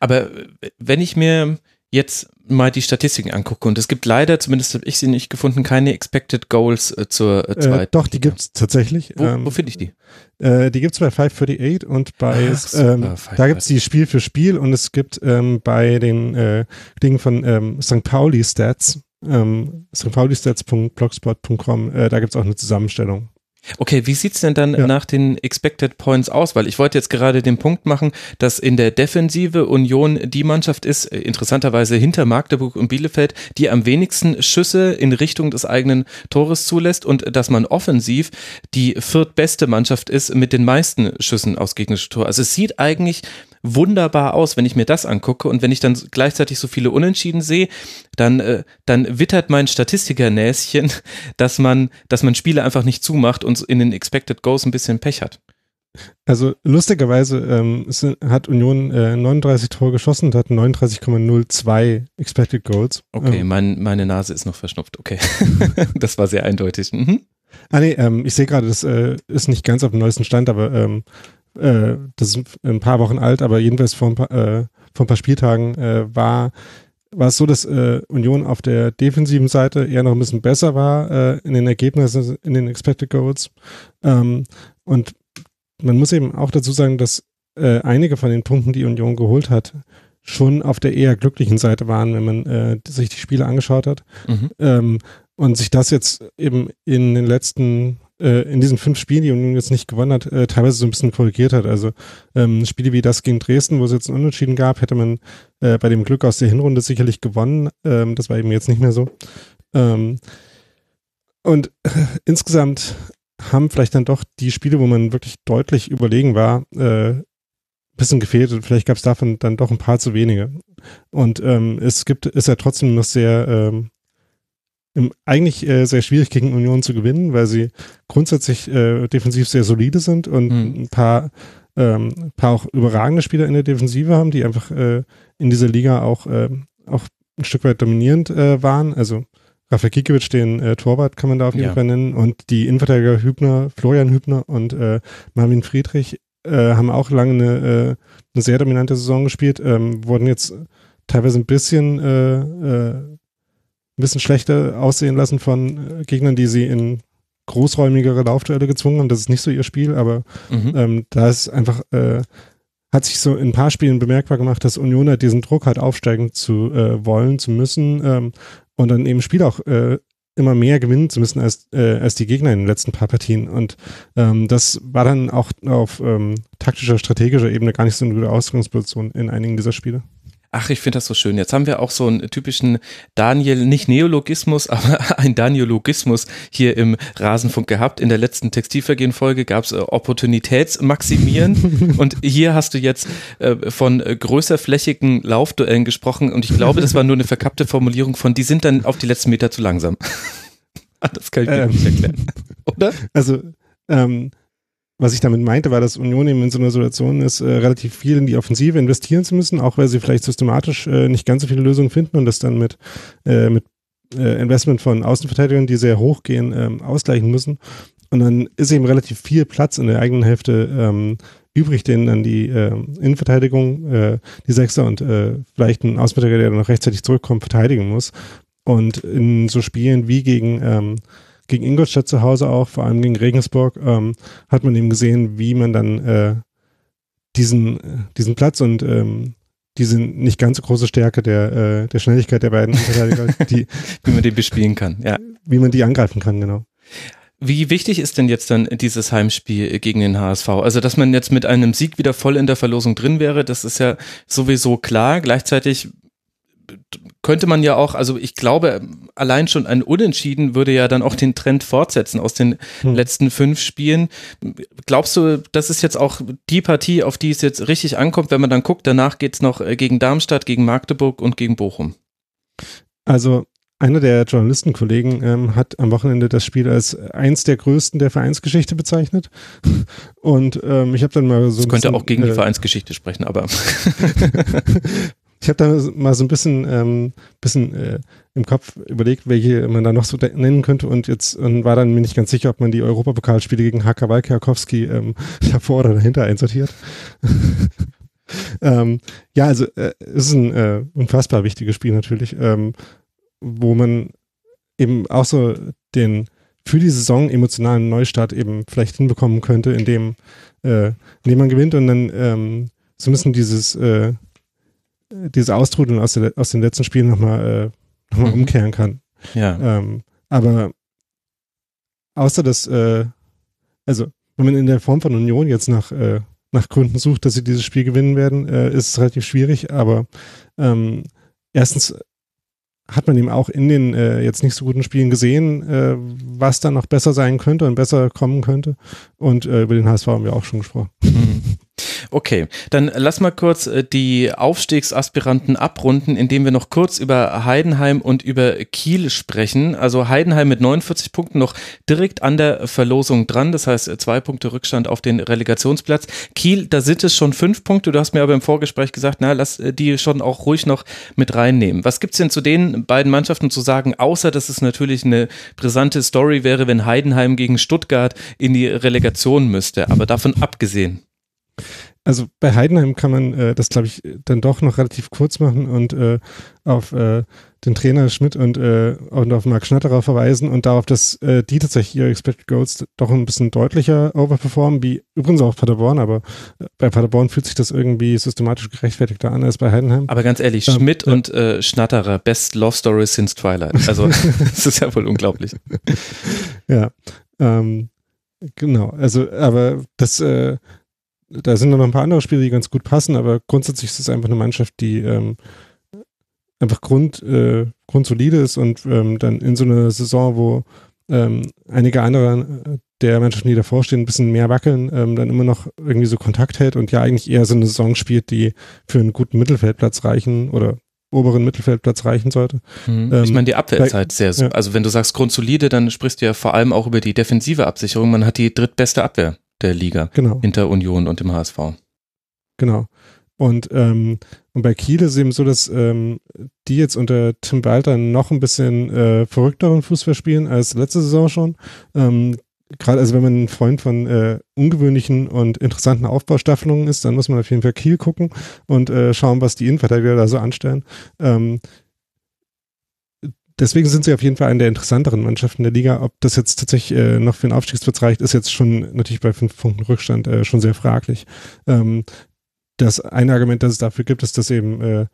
Aber wenn ich mir jetzt mal die Statistiken angucke und es gibt leider, zumindest habe ich sie nicht gefunden, keine Expected Goals äh, zur äh, zweiten. Äh, doch, die gibt es tatsächlich. Wo, ähm, wo finde ich die? Äh, die gibt es bei 538 und bei, Ach, ähm, da gibt es die Spiel für Spiel und es gibt ähm, bei den äh, Dingen von ähm, St. Pauli Stats, ähm, St. Pauli Stats.blogspot.com, äh, da gibt es auch eine Zusammenstellung. Okay, wie sieht's denn dann ja. nach den Expected Points aus? Weil ich wollte jetzt gerade den Punkt machen, dass in der Defensive Union die Mannschaft ist, äh, interessanterweise hinter Magdeburg und Bielefeld, die am wenigsten Schüsse in Richtung des eigenen Tores zulässt und dass man offensiv die viertbeste Mannschaft ist mit den meisten Schüssen aus gegnerischen Tor. Also es sieht eigentlich wunderbar aus, wenn ich mir das angucke und wenn ich dann gleichzeitig so viele Unentschieden sehe, dann, äh, dann wittert mein Statistikernäschen, dass man, dass man Spiele einfach nicht zumacht und in den Expected Goals ein bisschen Pech hat. Also lustigerweise ähm, hat Union äh, 39 Tore geschossen und hat 39,02 Expected Goals. Okay, ähm. mein, meine Nase ist noch verschnupft. Okay, das war sehr eindeutig. Mhm. Ah nee, ähm, ich sehe gerade, das äh, ist nicht ganz auf dem neuesten Stand, aber ähm, äh, das ist ein paar Wochen alt, aber jedenfalls vor ein paar, äh, vor ein paar Spieltagen äh, war, war es so, dass äh, Union auf der defensiven Seite eher noch ein bisschen besser war äh, in den Ergebnissen, in den Expected Goals. Ähm, und man muss eben auch dazu sagen, dass äh, einige von den Punkten, die Union geholt hat, schon auf der eher glücklichen Seite waren, wenn man äh, sich die Spiele angeschaut hat. Mhm. Ähm, und sich das jetzt eben in den letzten in diesen fünf Spielen, die Union jetzt nicht gewonnen hat, äh, teilweise so ein bisschen korrigiert hat. Also ähm, Spiele wie das gegen Dresden, wo es jetzt einen Unentschieden gab, hätte man äh, bei dem Glück aus der Hinrunde sicherlich gewonnen. Ähm, das war eben jetzt nicht mehr so. Ähm, und äh, insgesamt haben vielleicht dann doch die Spiele, wo man wirklich deutlich überlegen war, äh, bisschen gefehlt und vielleicht gab es davon dann doch ein paar zu wenige. Und ähm, es gibt, ist ja trotzdem noch sehr ähm, eigentlich äh, sehr schwierig gegen Union zu gewinnen, weil sie grundsätzlich äh, defensiv sehr solide sind und mhm. ein paar, ähm, ein paar auch überragende Spieler in der Defensive haben, die einfach äh, in dieser Liga auch, äh, auch ein Stück weit dominierend äh, waren. Also Rafa Kikiewicz, den äh, Torwart kann man da auf jeden ja. Fall nennen und die Innenverteidiger Hübner, Florian Hübner und äh, Marvin Friedrich äh, haben auch lange eine, äh, eine sehr dominante Saison gespielt, ähm, wurden jetzt teilweise ein bisschen äh, äh, ein bisschen schlechter aussehen lassen von äh, Gegnern, die sie in großräumigere Laufduelle gezwungen haben. Das ist nicht so ihr Spiel, aber mhm. ähm, da ist einfach, äh, hat sich so in ein paar Spielen bemerkbar gemacht, dass Union halt diesen Druck hat, aufsteigen zu äh, wollen, zu müssen ähm, und dann eben Spiel auch äh, immer mehr gewinnen zu müssen als, äh, als die Gegner in den letzten paar Partien. Und ähm, das war dann auch auf ähm, taktischer, strategischer Ebene gar nicht so eine gute Ausgangsposition in einigen dieser Spiele. Ach, ich finde das so schön. Jetzt haben wir auch so einen typischen Daniel, nicht Neologismus, aber ein Daniologismus hier im Rasenfunk gehabt. In der letzten Textilvergehen-Folge gab es äh, Opportunitätsmaximieren und hier hast du jetzt äh, von äh, größerflächigen Laufduellen gesprochen und ich glaube, das war nur eine verkappte Formulierung von, die sind dann auf die letzten Meter zu langsam. das kann ich mir ähm, nicht erklären. Oder? Also, ähm, was ich damit meinte, war, dass Union eben in so einer Situation ist, äh, relativ viel in die Offensive investieren zu müssen, auch weil sie vielleicht systematisch äh, nicht ganz so viele Lösungen finden und das dann mit, äh, mit äh, Investment von Außenverteidigern, die sehr hoch gehen, ähm, ausgleichen müssen. Und dann ist eben relativ viel Platz in der eigenen Hälfte ähm, übrig, den dann die äh, Innenverteidigung, äh, die Sechser und äh, vielleicht ein Außenverteidiger, der dann noch rechtzeitig zurückkommt, verteidigen muss. Und in so Spielen wie gegen ähm, gegen Ingolstadt zu Hause auch, vor allem gegen Regensburg, ähm, hat man eben gesehen, wie man dann äh, diesen, diesen Platz und ähm, diese nicht ganz so große Stärke der, äh, der Schnelligkeit der beiden Verteidiger, die, wie man die bespielen kann, ja. Wie man die angreifen kann, genau. Wie wichtig ist denn jetzt dann dieses Heimspiel gegen den HSV? Also, dass man jetzt mit einem Sieg wieder voll in der Verlosung drin wäre, das ist ja sowieso klar. Gleichzeitig könnte man ja auch, also ich glaube, allein schon ein Unentschieden würde ja dann auch den Trend fortsetzen aus den hm. letzten fünf Spielen. Glaubst du, das ist jetzt auch die Partie, auf die es jetzt richtig ankommt, wenn man dann guckt, danach geht es noch äh, gegen Darmstadt, gegen Magdeburg und gegen Bochum? Also einer der Journalistenkollegen ähm, hat am Wochenende das Spiel als eins der größten der Vereinsgeschichte bezeichnet. Und ähm, ich habe dann mal so. Das könnte bisschen, auch gegen äh, die Vereinsgeschichte sprechen, aber. ich habe da mal so ein bisschen, ähm, bisschen äh, im Kopf überlegt, welche man da noch so nennen könnte und jetzt und war dann mir nicht ganz sicher, ob man die Europapokalspiele gegen Haka Walkiakowski ähm, davor oder dahinter einsortiert. ähm, ja, also äh, ist ein äh, unfassbar wichtiges Spiel natürlich. Ähm, wo man eben auch so den für die Saison emotionalen Neustart eben vielleicht hinbekommen könnte, indem, äh, indem man gewinnt und dann ähm, so ein bisschen dieses, äh, diese Austrudeln aus, der, aus den letzten Spielen nochmal äh, noch mhm. umkehren kann. Ja. Ähm, aber außer dass, äh, also wenn man in der Form von Union jetzt nach, äh, nach Gründen sucht, dass sie dieses Spiel gewinnen werden, äh, ist es relativ schwierig, aber ähm, erstens hat man ihm auch in den äh, jetzt nicht so guten Spielen gesehen, äh, was da noch besser sein könnte und besser kommen könnte. Und äh, über den HSV haben wir auch schon gesprochen. Mhm. Okay, dann lass mal kurz äh, die Aufstiegsaspiranten abrunden, indem wir noch kurz über Heidenheim und über Kiel sprechen. Also Heidenheim mit 49 Punkten noch direkt an der Verlosung dran, das heißt zwei Punkte Rückstand auf den Relegationsplatz. Kiel, da sind es schon fünf Punkte. Du hast mir aber im Vorgespräch gesagt, na, lass äh, die schon auch ruhig noch mit reinnehmen. Was gibt's denn zu den beiden Mannschaften zu sagen, außer dass es natürlich eine brisante Story wäre, wenn Heidenheim gegen Stuttgart in die Relegation müsste, aber davon abgesehen. Also bei Heidenheim kann man äh, das, glaube ich, dann doch noch relativ kurz machen und äh, auf äh, den Trainer Schmidt und, äh, und auf Marc Schnatterer verweisen und darauf, dass äh, die tatsächlich ihre Expected Goals doch ein bisschen deutlicher overperformen, wie übrigens auch Paderborn, aber äh, bei Paderborn fühlt sich das irgendwie systematisch gerechtfertigter an als bei Heidenheim. Aber ganz ehrlich, ähm, Schmidt ja. und äh, Schnatterer, best love story since Twilight. Also das ist ja wohl unglaublich. Ja, ähm, genau. Also, aber das äh, da sind noch ein paar andere Spiele, die ganz gut passen, aber grundsätzlich ist es einfach eine Mannschaft, die ähm, einfach grund, äh, grundsolide ist und ähm, dann in so einer Saison, wo ähm, einige andere äh, der Mannschaften, die davor stehen, ein bisschen mehr wackeln, ähm, dann immer noch irgendwie so Kontakt hält und ja eigentlich eher so eine Saison spielt, die für einen guten Mittelfeldplatz reichen oder oberen Mittelfeldplatz reichen sollte. Mhm. Ähm, ich meine, die Abwehr ist halt sehr, ja. also wenn du sagst grundsolide, dann sprichst du ja vor allem auch über die defensive Absicherung. Man hat die drittbeste Abwehr der Liga. Genau. Hinter Union und dem HSV. Genau. Und, ähm, und bei Kiel ist es eben so, dass ähm, die jetzt unter Tim Walter noch ein bisschen äh, verrückteren Fußball spielen als letzte Saison schon. Ähm, Gerade also wenn man ein Freund von äh, ungewöhnlichen und interessanten Aufbaustaffelungen ist, dann muss man auf jeden Fall Kiel gucken und äh, schauen, was die Innenverteidiger da so anstellen. Ähm, deswegen sind sie auf jeden Fall eine der interessanteren Mannschaften der Liga. Ob das jetzt tatsächlich äh, noch für den Aufstiegsplatz reicht, ist jetzt schon natürlich bei fünf Punkten Rückstand äh, schon sehr fraglich. Ähm, das eine Argument, das es dafür gibt, ist, dass eben äh,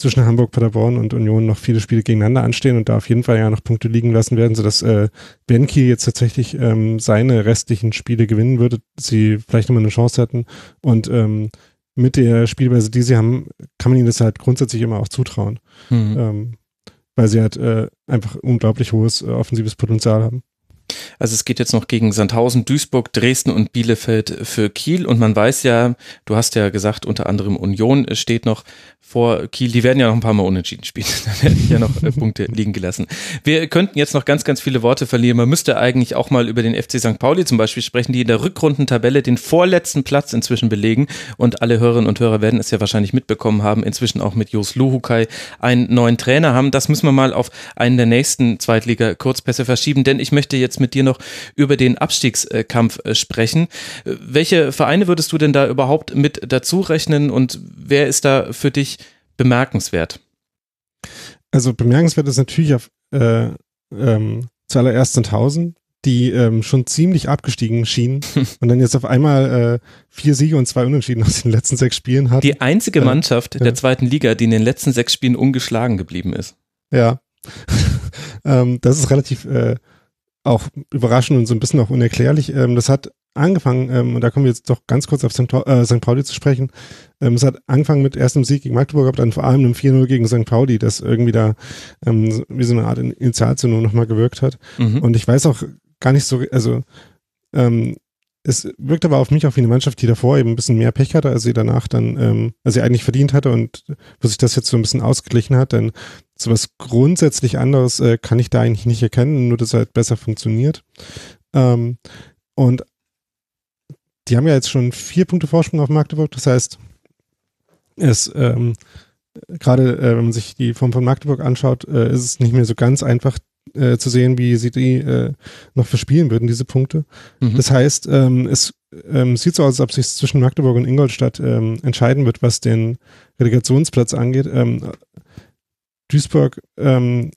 zwischen Hamburg, Paderborn und Union noch viele Spiele gegeneinander anstehen und da auf jeden Fall ja noch Punkte liegen lassen werden, sodass äh, wenn Kiel jetzt tatsächlich ähm, seine restlichen Spiele gewinnen würde, sie vielleicht nochmal eine Chance hätten und ähm, mit der Spielweise, die sie haben, kann man ihnen das halt grundsätzlich immer auch zutrauen. Mhm. Ähm, weil sie halt äh, einfach unglaublich hohes äh, offensives Potenzial haben. Also es geht jetzt noch gegen Sandhausen, Duisburg, Dresden und Bielefeld für Kiel. Und man weiß ja, du hast ja gesagt, unter anderem Union steht noch vor Kiel. Die werden ja noch ein paar Mal unentschieden spielen. Da werden ja noch äh, Punkte liegen gelassen. Wir könnten jetzt noch ganz, ganz viele Worte verlieren. Man müsste eigentlich auch mal über den FC St. Pauli zum Beispiel sprechen, die in der Rückrundentabelle den vorletzten Platz inzwischen belegen. Und alle Hörerinnen und Hörer werden es ja wahrscheinlich mitbekommen haben, inzwischen auch mit Jos Luhukai einen neuen Trainer haben. Das müssen wir mal auf einen der nächsten Zweitliga-Kurzpässe verschieben, denn ich möchte jetzt mit dir noch über den Abstiegskampf äh, sprechen. Welche Vereine würdest du denn da überhaupt mit dazu rechnen und wer ist da für dich bemerkenswert? Also bemerkenswert ist natürlich auf äh, ähm, zuallererst Sandhausen, die ähm, schon ziemlich abgestiegen schienen und dann jetzt auf einmal äh, vier Siege und zwei Unentschieden aus den letzten sechs Spielen hat. Die einzige äh, Mannschaft äh, der zweiten Liga, die in den letzten sechs Spielen ungeschlagen geblieben ist. Ja, ähm, das ist relativ äh, auch überraschend und so ein bisschen auch unerklärlich. Ähm, das hat angefangen, ähm, und da kommen wir jetzt doch ganz kurz auf St. Äh, St. Pauli zu sprechen. Ähm, es hat angefangen mit erstem Sieg gegen Magdeburg, aber dann vor allem einem 4-0 gegen St. Pauli, das irgendwie da ähm, wie so eine Art Initialzündung nochmal gewirkt hat. Mhm. Und ich weiß auch gar nicht so, also ähm, es wirkt aber auf mich auch wie eine Mannschaft, die davor eben ein bisschen mehr Pech hatte, als sie danach dann, ähm, als sie eigentlich verdient hatte und wo sich das jetzt so ein bisschen ausgeglichen hat, denn so was grundsätzlich anderes äh, kann ich da eigentlich nicht erkennen, nur dass halt besser funktioniert. Ähm, und die haben ja jetzt schon vier Punkte Vorsprung auf Magdeburg, das heißt, es ähm, gerade äh, wenn man sich die Form von Magdeburg anschaut, äh, ist es nicht mehr so ganz einfach äh, zu sehen, wie sie die äh, noch verspielen würden, diese Punkte. Mhm. Das heißt, ähm, es ähm, sieht so aus, als ob sich zwischen Magdeburg und Ingolstadt ähm, entscheiden wird, was den Relegationsplatz angeht. Ähm, Duisburg ähm,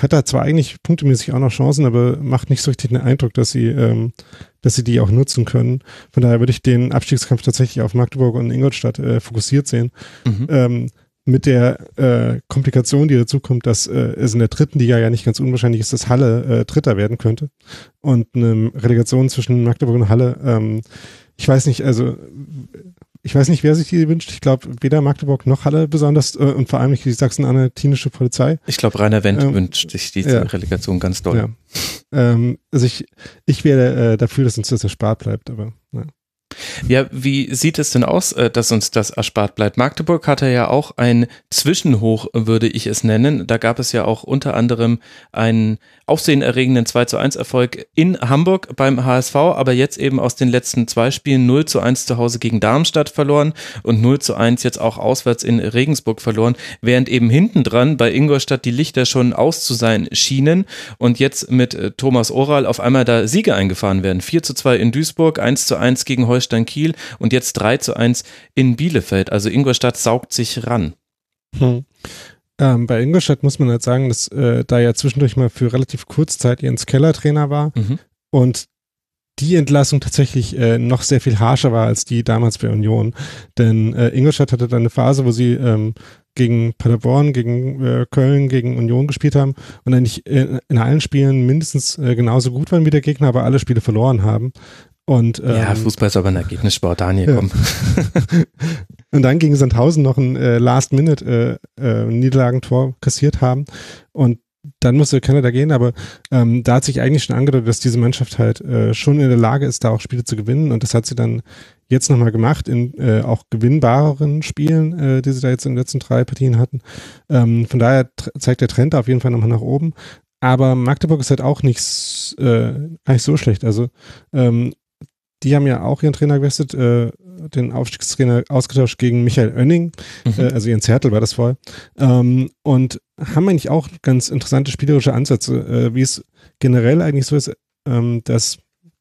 hat da zwar eigentlich punktemäßig auch noch Chancen, aber macht nicht so richtig den Eindruck, dass sie, ähm, dass sie die auch nutzen können. Von daher würde ich den Abstiegskampf tatsächlich auf Magdeburg und Ingolstadt äh, fokussiert sehen. Mhm. Ähm, mit der äh, Komplikation, die dazu kommt, dass äh, es in der dritten Liga ja nicht ganz unwahrscheinlich ist, dass Halle äh, Dritter werden könnte. Und eine Relegation zwischen Magdeburg und Halle, ähm, ich weiß nicht, also ich weiß nicht, wer sich die wünscht. Ich glaube, weder Magdeburg noch Halle besonders äh, und vor allem nicht die sachsen-anhaltinische Polizei. Ich glaube, Rainer Wendt ähm, wünscht sich diese ja. Relegation ganz doll. Ja. Ähm, also ich, ich wäre äh, dafür, dass uns das erspart bleibt, aber ja. Ja, wie sieht es denn aus, äh, dass uns das erspart bleibt? Magdeburg hatte ja auch ein Zwischenhoch, würde ich es nennen. Da gab es ja auch unter anderem einen aufsehenerregenden 2 zu 1 Erfolg in Hamburg beim HSV, aber jetzt eben aus den letzten zwei Spielen 0 zu 1 zu Hause gegen Darmstadt verloren und 0 zu 1 jetzt auch auswärts in Regensburg verloren, während eben hinten dran bei Ingolstadt die Lichter schon aus zu sein schienen und jetzt mit äh, Thomas Oral auf einmal da Siege eingefahren werden. 4 zu 2 in Duisburg, 1 zu 1 gegen Holstein Holstein Kiel und jetzt 3 zu 1 in Bielefeld. Also Ingolstadt saugt sich ran. Hm. Ähm, bei Ingolstadt muss man halt sagen, dass äh, da ja zwischendurch mal für relativ kurz Zeit Jens Keller Trainer war mhm. und die Entlassung tatsächlich äh, noch sehr viel harscher war als die damals bei Union. Denn äh, Ingolstadt hatte dann eine Phase, wo sie ähm, gegen Paderborn, gegen äh, Köln, gegen Union gespielt haben und eigentlich in, in allen Spielen mindestens äh, genauso gut waren wie der Gegner, aber alle Spiele verloren haben. Und, ähm, ja, Fußball ist aber ein Ergebnissport, Daniel, ja. komm. und dann gegen Sandhausen noch ein äh, Last-Minute-Niederlagentor äh, äh, kassiert haben. Und dann musste Kanada gehen, aber ähm, da hat sich eigentlich schon angedeutet, dass diese Mannschaft halt äh, schon in der Lage ist, da auch Spiele zu gewinnen. Und das hat sie dann jetzt nochmal gemacht in äh, auch gewinnbareren Spielen, äh, die sie da jetzt in den letzten drei Partien hatten. Ähm, von daher zeigt der Trend auf jeden Fall nochmal nach oben. Aber Magdeburg ist halt auch nicht, äh, nicht so schlecht. Also ähm, die haben ja auch ihren Trainer gewechselt, äh, den Aufstiegstrainer ausgetauscht gegen Michael Oenning, mhm. äh, also ihren Zertel war das vorher, ähm, und haben eigentlich auch ganz interessante spielerische Ansätze, äh, wie es generell eigentlich so ist, ähm, dass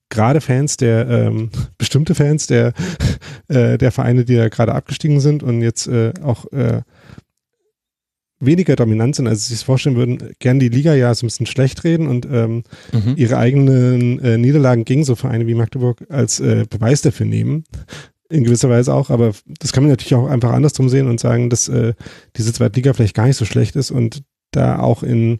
gerade Fans der, ähm, bestimmte Fans der, äh, der Vereine, die ja gerade abgestiegen sind und jetzt äh, auch äh, weniger dominant sind, als sie sich vorstellen würden, gern die Liga ja so ein bisschen schlecht reden und ähm, mhm. ihre eigenen äh, Niederlagen gegen so Vereine wie Magdeburg als äh, Beweis dafür nehmen. In gewisser Weise auch, aber das kann man natürlich auch einfach andersrum sehen und sagen, dass äh, diese zweite Liga vielleicht gar nicht so schlecht ist und da auch in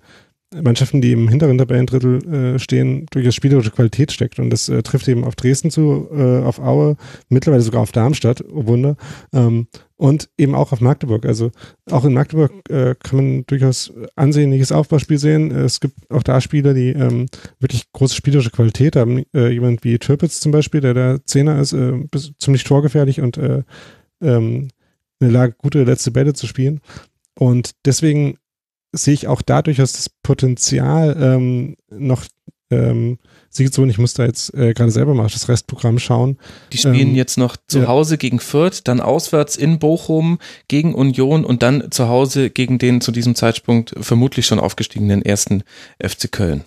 Mannschaften, die im hinteren Tabellendrittel äh, stehen, durchaus spielerische Qualität steckt. Und das äh, trifft eben auf Dresden zu, äh, auf Aue, mittlerweile sogar auf Darmstadt, oh Wunder, ähm, und eben auch auf Magdeburg. Also auch in Magdeburg äh, kann man durchaus ansehnliches Aufbauspiel sehen. Es gibt auch da Spieler, die ähm, wirklich große spielerische Qualität haben. Äh, jemand wie Türpitz zum Beispiel, der der Zehner ist, äh, ziemlich torgefährlich und äh, ähm, in der Lage, gute letzte Bälle zu spielen. Und deswegen sehe ich auch da durchaus das Potenzial, ähm, noch ähm, Siegezone. Ich muss da jetzt äh, gerade selber mal das Restprogramm schauen. Die spielen ähm, jetzt noch zu ja. Hause gegen Fürth, dann auswärts in Bochum gegen Union und dann zu Hause gegen den zu diesem Zeitpunkt vermutlich schon aufgestiegenen ersten FC Köln.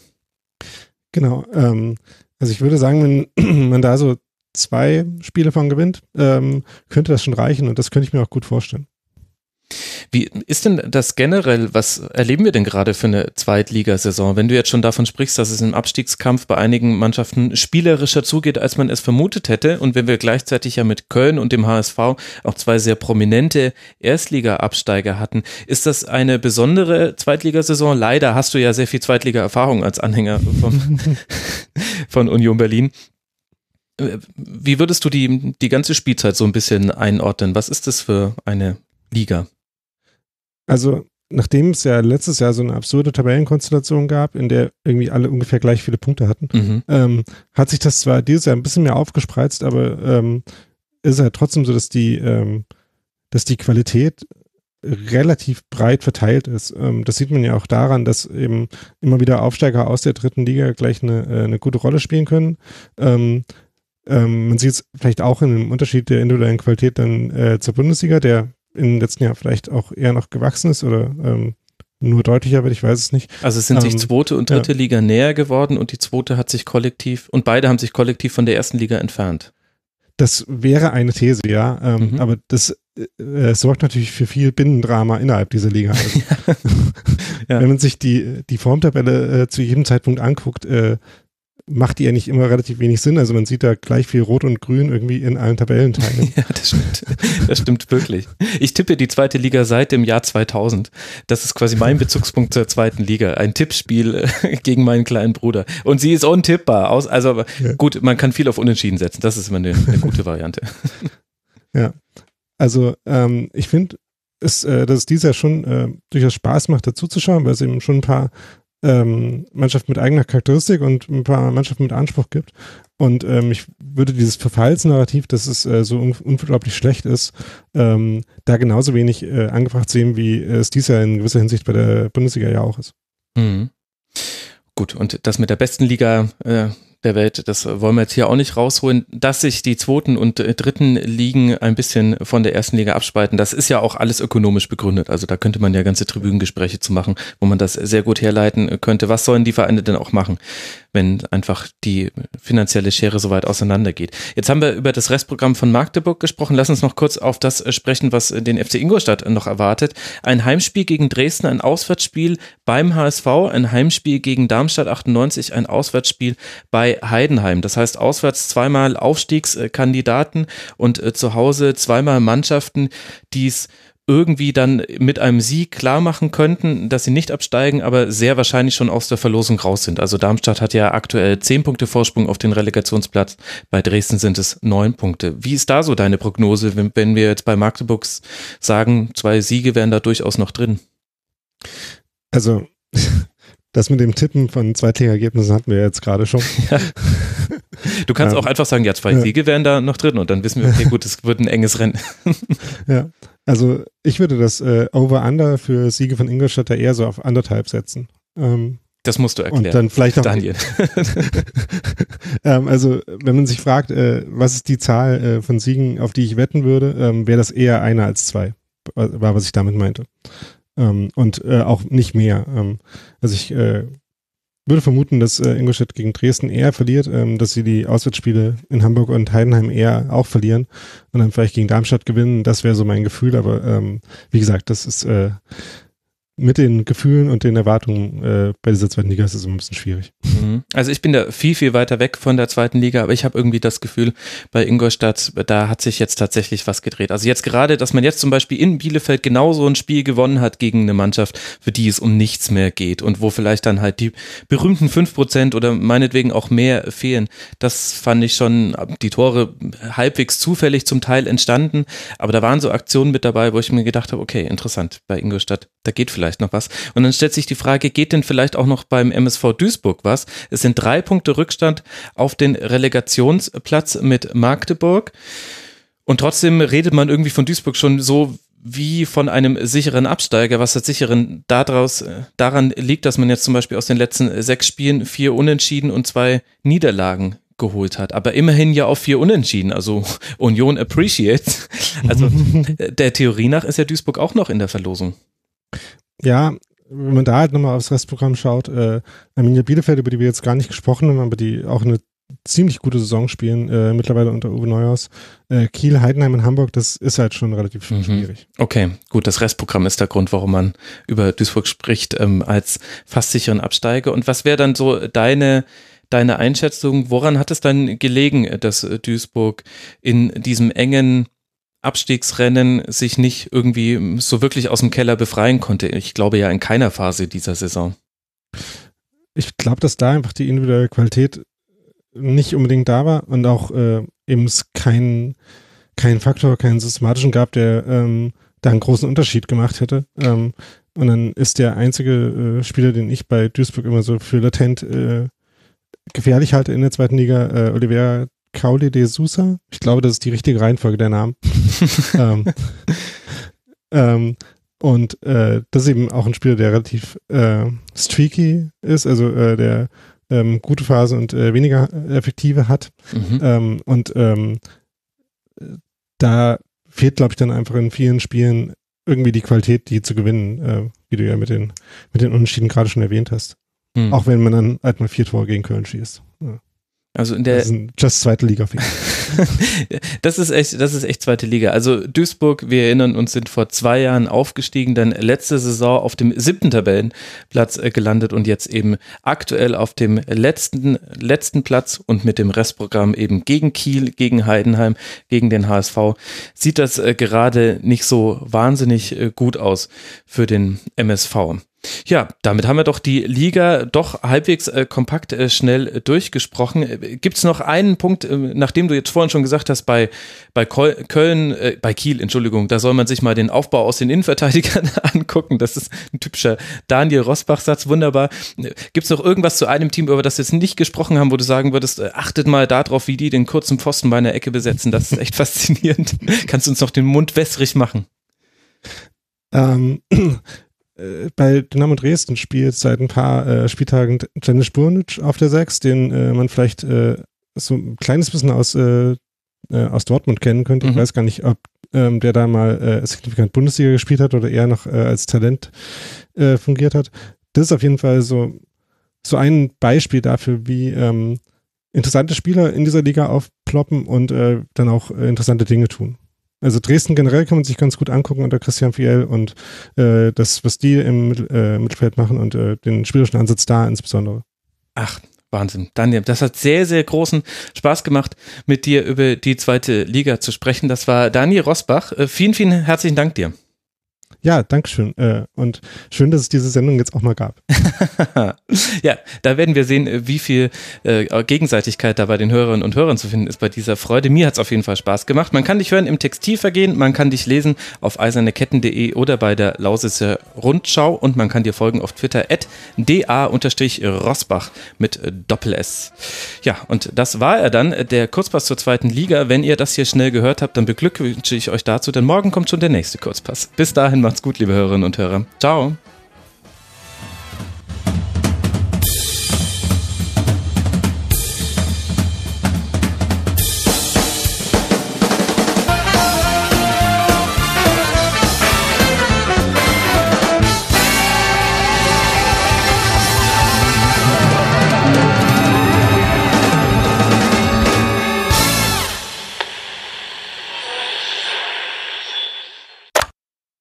Genau. Ähm, also ich würde sagen, wenn man da so zwei Spiele von gewinnt, ähm, könnte das schon reichen und das könnte ich mir auch gut vorstellen. Wie ist denn das generell? Was erleben wir denn gerade für eine Zweitligasaison? Wenn du jetzt schon davon sprichst, dass es im Abstiegskampf bei einigen Mannschaften spielerischer zugeht, als man es vermutet hätte, und wenn wir gleichzeitig ja mit Köln und dem HSV auch zwei sehr prominente Erstliga-Absteiger hatten, ist das eine besondere Zweitligasaison? Leider hast du ja sehr viel Zweitliga-Erfahrung als Anhänger vom, von Union Berlin. wie würdest du die, die ganze Spielzeit so ein bisschen einordnen? Was ist das für eine Liga? Also, nachdem es ja letztes Jahr so eine absurde Tabellenkonstellation gab, in der irgendwie alle ungefähr gleich viele Punkte hatten, mhm. ähm, hat sich das zwar dieses Jahr ein bisschen mehr aufgespreizt, aber ähm, ist halt trotzdem so, dass die, ähm, dass die Qualität relativ breit verteilt ist. Ähm, das sieht man ja auch daran, dass eben immer wieder Aufsteiger aus der dritten Liga gleich eine, äh, eine gute Rolle spielen können. Ähm, ähm, man sieht es vielleicht auch in dem Unterschied der individuellen Qualität dann äh, zur Bundesliga, der im letzten Jahr vielleicht auch eher noch gewachsen ist oder ähm, nur deutlicher wird, ich weiß es nicht. Also es sind sich ähm, zweite und dritte ja. Liga näher geworden und die zweite hat sich kollektiv und beide haben sich kollektiv von der ersten Liga entfernt. Das wäre eine These, ja. Ähm, mhm. Aber das äh, sorgt natürlich für viel Binnendrama innerhalb dieser Liga. Also, ja. Wenn man sich die, die Formtabelle äh, zu jedem Zeitpunkt anguckt, äh, macht die ja nicht immer relativ wenig Sinn. Also man sieht da gleich viel Rot und Grün irgendwie in allen Tabellenteilen. ja, das stimmt. Das stimmt wirklich. Ich tippe die zweite Liga seit dem Jahr 2000. Das ist quasi mein Bezugspunkt zur zweiten Liga. Ein Tippspiel äh, gegen meinen kleinen Bruder. Und sie ist untippbar. also gut, man kann viel auf Unentschieden setzen. Das ist immer eine, eine gute Variante. ja. Also ähm, ich finde, ist, äh, dass es dieser schon äh, durchaus Spaß macht, dazuzuschauen, weil es eben schon ein paar ähm, Mannschaft mit eigener Charakteristik und ein paar Mannschaften mit Anspruch gibt. Und ähm, ich würde dieses Verfallsnarrativ, dass es äh, so un unglaublich schlecht ist, ähm, da genauso wenig äh, angebracht sehen, wie es dies Jahr in gewisser Hinsicht bei der Bundesliga ja auch ist. Mhm. Gut, und das mit der besten Liga, äh, der Welt. Das wollen wir jetzt hier auch nicht rausholen. Dass sich die zweiten und dritten Ligen ein bisschen von der ersten Liga abspalten, das ist ja auch alles ökonomisch begründet. Also da könnte man ja ganze Tribünengespräche zu machen, wo man das sehr gut herleiten könnte. Was sollen die Vereine denn auch machen? Wenn einfach die finanzielle Schere so weit auseinandergeht. Jetzt haben wir über das Restprogramm von Magdeburg gesprochen. Lass uns noch kurz auf das sprechen, was den FC Ingolstadt noch erwartet. Ein Heimspiel gegen Dresden, ein Auswärtsspiel beim HSV, ein Heimspiel gegen Darmstadt 98, ein Auswärtsspiel bei Heidenheim. Das heißt auswärts zweimal Aufstiegskandidaten und äh, zu Hause zweimal Mannschaften, die es irgendwie dann mit einem Sieg klar machen könnten, dass sie nicht absteigen, aber sehr wahrscheinlich schon aus der Verlosung raus sind. Also Darmstadt hat ja aktuell zehn Punkte Vorsprung auf den Relegationsplatz, bei Dresden sind es neun Punkte. Wie ist da so deine Prognose, wenn, wenn wir jetzt bei Magdeburg sagen, zwei Siege wären da durchaus noch drin? Also das mit dem Tippen von Zweitliga-Ergebnissen hatten wir jetzt gerade schon. Ja. Du kannst ja. auch einfach sagen, ja, zwei ja. Siege wären da noch drin und dann wissen wir, okay, gut, es wird ein enges Rennen. ja, also ich würde das äh, Over-Under für Siege von Ingolstadt eher so auf anderthalb setzen. Ähm, das musst du erklären. Und dann vielleicht auch. Daniel. ähm, also, wenn man sich fragt, äh, was ist die Zahl äh, von Siegen, auf die ich wetten würde, ähm, wäre das eher einer als zwei. War, was ich damit meinte. Ähm, und äh, auch nicht mehr. Ähm, also ich äh, würde vermuten, dass äh, Ingolstadt gegen Dresden eher verliert, ähm, dass sie die Auswärtsspiele in Hamburg und Heidenheim eher auch verlieren und dann vielleicht gegen Darmstadt gewinnen. Das wäre so mein Gefühl, aber ähm, wie gesagt, das ist äh, mit den Gefühlen und den Erwartungen äh, bei dieser zweiten Liga ist es ein bisschen schwierig. Mhm. Also ich bin da viel, viel weiter weg von der zweiten Liga, aber ich habe irgendwie das Gefühl, bei Ingolstadt, da hat sich jetzt tatsächlich was gedreht. Also jetzt gerade, dass man jetzt zum Beispiel in Bielefeld genauso ein Spiel gewonnen hat gegen eine Mannschaft, für die es um nichts mehr geht und wo vielleicht dann halt die berühmten fünf Prozent oder meinetwegen auch mehr fehlen. Das fand ich schon, die Tore halbwegs zufällig zum Teil entstanden, aber da waren so Aktionen mit dabei, wo ich mir gedacht habe, okay, interessant, bei Ingolstadt, da geht vielleicht vielleicht noch was. Und dann stellt sich die Frage, geht denn vielleicht auch noch beim MSV Duisburg was? Es sind drei Punkte Rückstand auf den Relegationsplatz mit Magdeburg. Und trotzdem redet man irgendwie von Duisburg schon so wie von einem sicheren Absteiger, was das sicheren daraus, daran liegt, dass man jetzt zum Beispiel aus den letzten sechs Spielen vier Unentschieden und zwei Niederlagen geholt hat. Aber immerhin ja auf vier Unentschieden. Also Union appreciates. Also der Theorie nach ist ja Duisburg auch noch in der Verlosung ja, wenn man da halt nochmal aufs Restprogramm schaut, äh, Arminia Bielefeld, über die wir jetzt gar nicht gesprochen haben, aber die auch eine ziemlich gute Saison spielen, äh, mittlerweile unter Uwe Neuhaus. Äh, Kiel, Heidenheim und Hamburg, das ist halt schon relativ mhm. schwierig. Okay, gut, das Restprogramm ist der Grund, warum man über Duisburg spricht, ähm, als fast sicheren Absteiger. Und was wäre dann so deine, deine Einschätzung, woran hat es dann gelegen, dass Duisburg in diesem engen Abstiegsrennen sich nicht irgendwie so wirklich aus dem Keller befreien konnte. Ich glaube ja in keiner Phase dieser Saison. Ich glaube, dass da einfach die individuelle Qualität nicht unbedingt da war und auch äh, eben es keinen kein Faktor, keinen systematischen gab, der ähm, da einen großen Unterschied gemacht hätte. Ähm, und dann ist der einzige äh, Spieler, den ich bei Duisburg immer so für latent äh, gefährlich halte in der zweiten Liga, äh, Oliveira Caule de Sousa. Ich glaube, das ist die richtige Reihenfolge der Namen. ähm, ähm, und äh, das ist eben auch ein Spieler, der relativ äh, streaky ist, also äh, der ähm, gute Phase und äh, weniger effektive hat. Mhm. Ähm, und ähm, da fehlt, glaube ich, dann einfach in vielen Spielen irgendwie die Qualität, die zu gewinnen, äh, wie du ja mit den, mit den Unterschieden gerade schon erwähnt hast. Mhm. Auch wenn man dann halt mal vier Tore gegen Köln schießt. Also in der. Das ist just zweite Liga. das ist echt, das ist echt zweite Liga. Also Duisburg, wir erinnern uns, sind vor zwei Jahren aufgestiegen, dann letzte Saison auf dem siebten Tabellenplatz äh, gelandet und jetzt eben aktuell auf dem letzten, letzten Platz und mit dem Restprogramm eben gegen Kiel, gegen Heidenheim, gegen den HSV. Sieht das äh, gerade nicht so wahnsinnig äh, gut aus für den MSV. Ja, damit haben wir doch die Liga doch halbwegs äh, kompakt äh, schnell äh, durchgesprochen. Äh, Gibt es noch einen Punkt, äh, nachdem du jetzt vorhin schon gesagt hast, bei, bei Köln, bei Kiel, Entschuldigung, da soll man sich mal den Aufbau aus den Innenverteidigern angucken. Das ist ein typischer Daniel Rosbach-Satz, wunderbar. Gibt es noch irgendwas zu einem Team, über das wir jetzt nicht gesprochen haben, wo du sagen würdest, achtet mal darauf, wie die den kurzen Pfosten bei einer Ecke besetzen. Das ist echt faszinierend. Kannst du uns noch den Mund wässrig machen? Ähm, äh, bei Dynamo Dresden spielt seit ein paar äh, Spieltagen Janis Burnic auf der 6, den äh, man vielleicht äh, so ein kleines bisschen aus, äh, aus Dortmund kennen könnte. Mhm. Ich weiß gar nicht, ob ähm, der da mal signifikant Bundesliga gespielt hat oder eher noch als Talent fungiert hat. Das ist auf jeden Fall so, so ein Beispiel dafür, wie ähm, interessante Spieler in dieser Liga aufploppen und dann auch interessante Dinge tun. Also Dresden generell kann man sich ganz gut angucken unter Christian Fiel und äh, das, was die im äh, Mittelfeld machen und äh, den spielerischen Ansatz da insbesondere. Ach, Wahnsinn. Daniel, das hat sehr, sehr großen Spaß gemacht, mit dir über die zweite Liga zu sprechen. Das war Daniel Rosbach. Äh, vielen, vielen herzlichen Dank dir. Ja, Dankeschön. Äh, und schön, dass es diese Sendung jetzt auch mal gab. ja, da werden wir sehen, wie viel äh, Gegenseitigkeit da bei den Hörerinnen und Hörern zu finden ist bei dieser Freude. Mir hat es auf jeden Fall Spaß gemacht. Man kann dich hören im Textilvergehen, man kann dich lesen auf eiserneketten.de oder bei der Lausitzer Rundschau und man kann dir folgen auf Twitter at da-rosbach mit Doppel-S. Ja, und das war er dann, der Kurzpass zur zweiten Liga. Wenn ihr das hier schnell gehört habt, dann beglückwünsche ich euch dazu, denn morgen kommt schon der nächste Kurzpass. Bis dahin macht's gut, liebe Hörerinnen und Hörer. Ciao.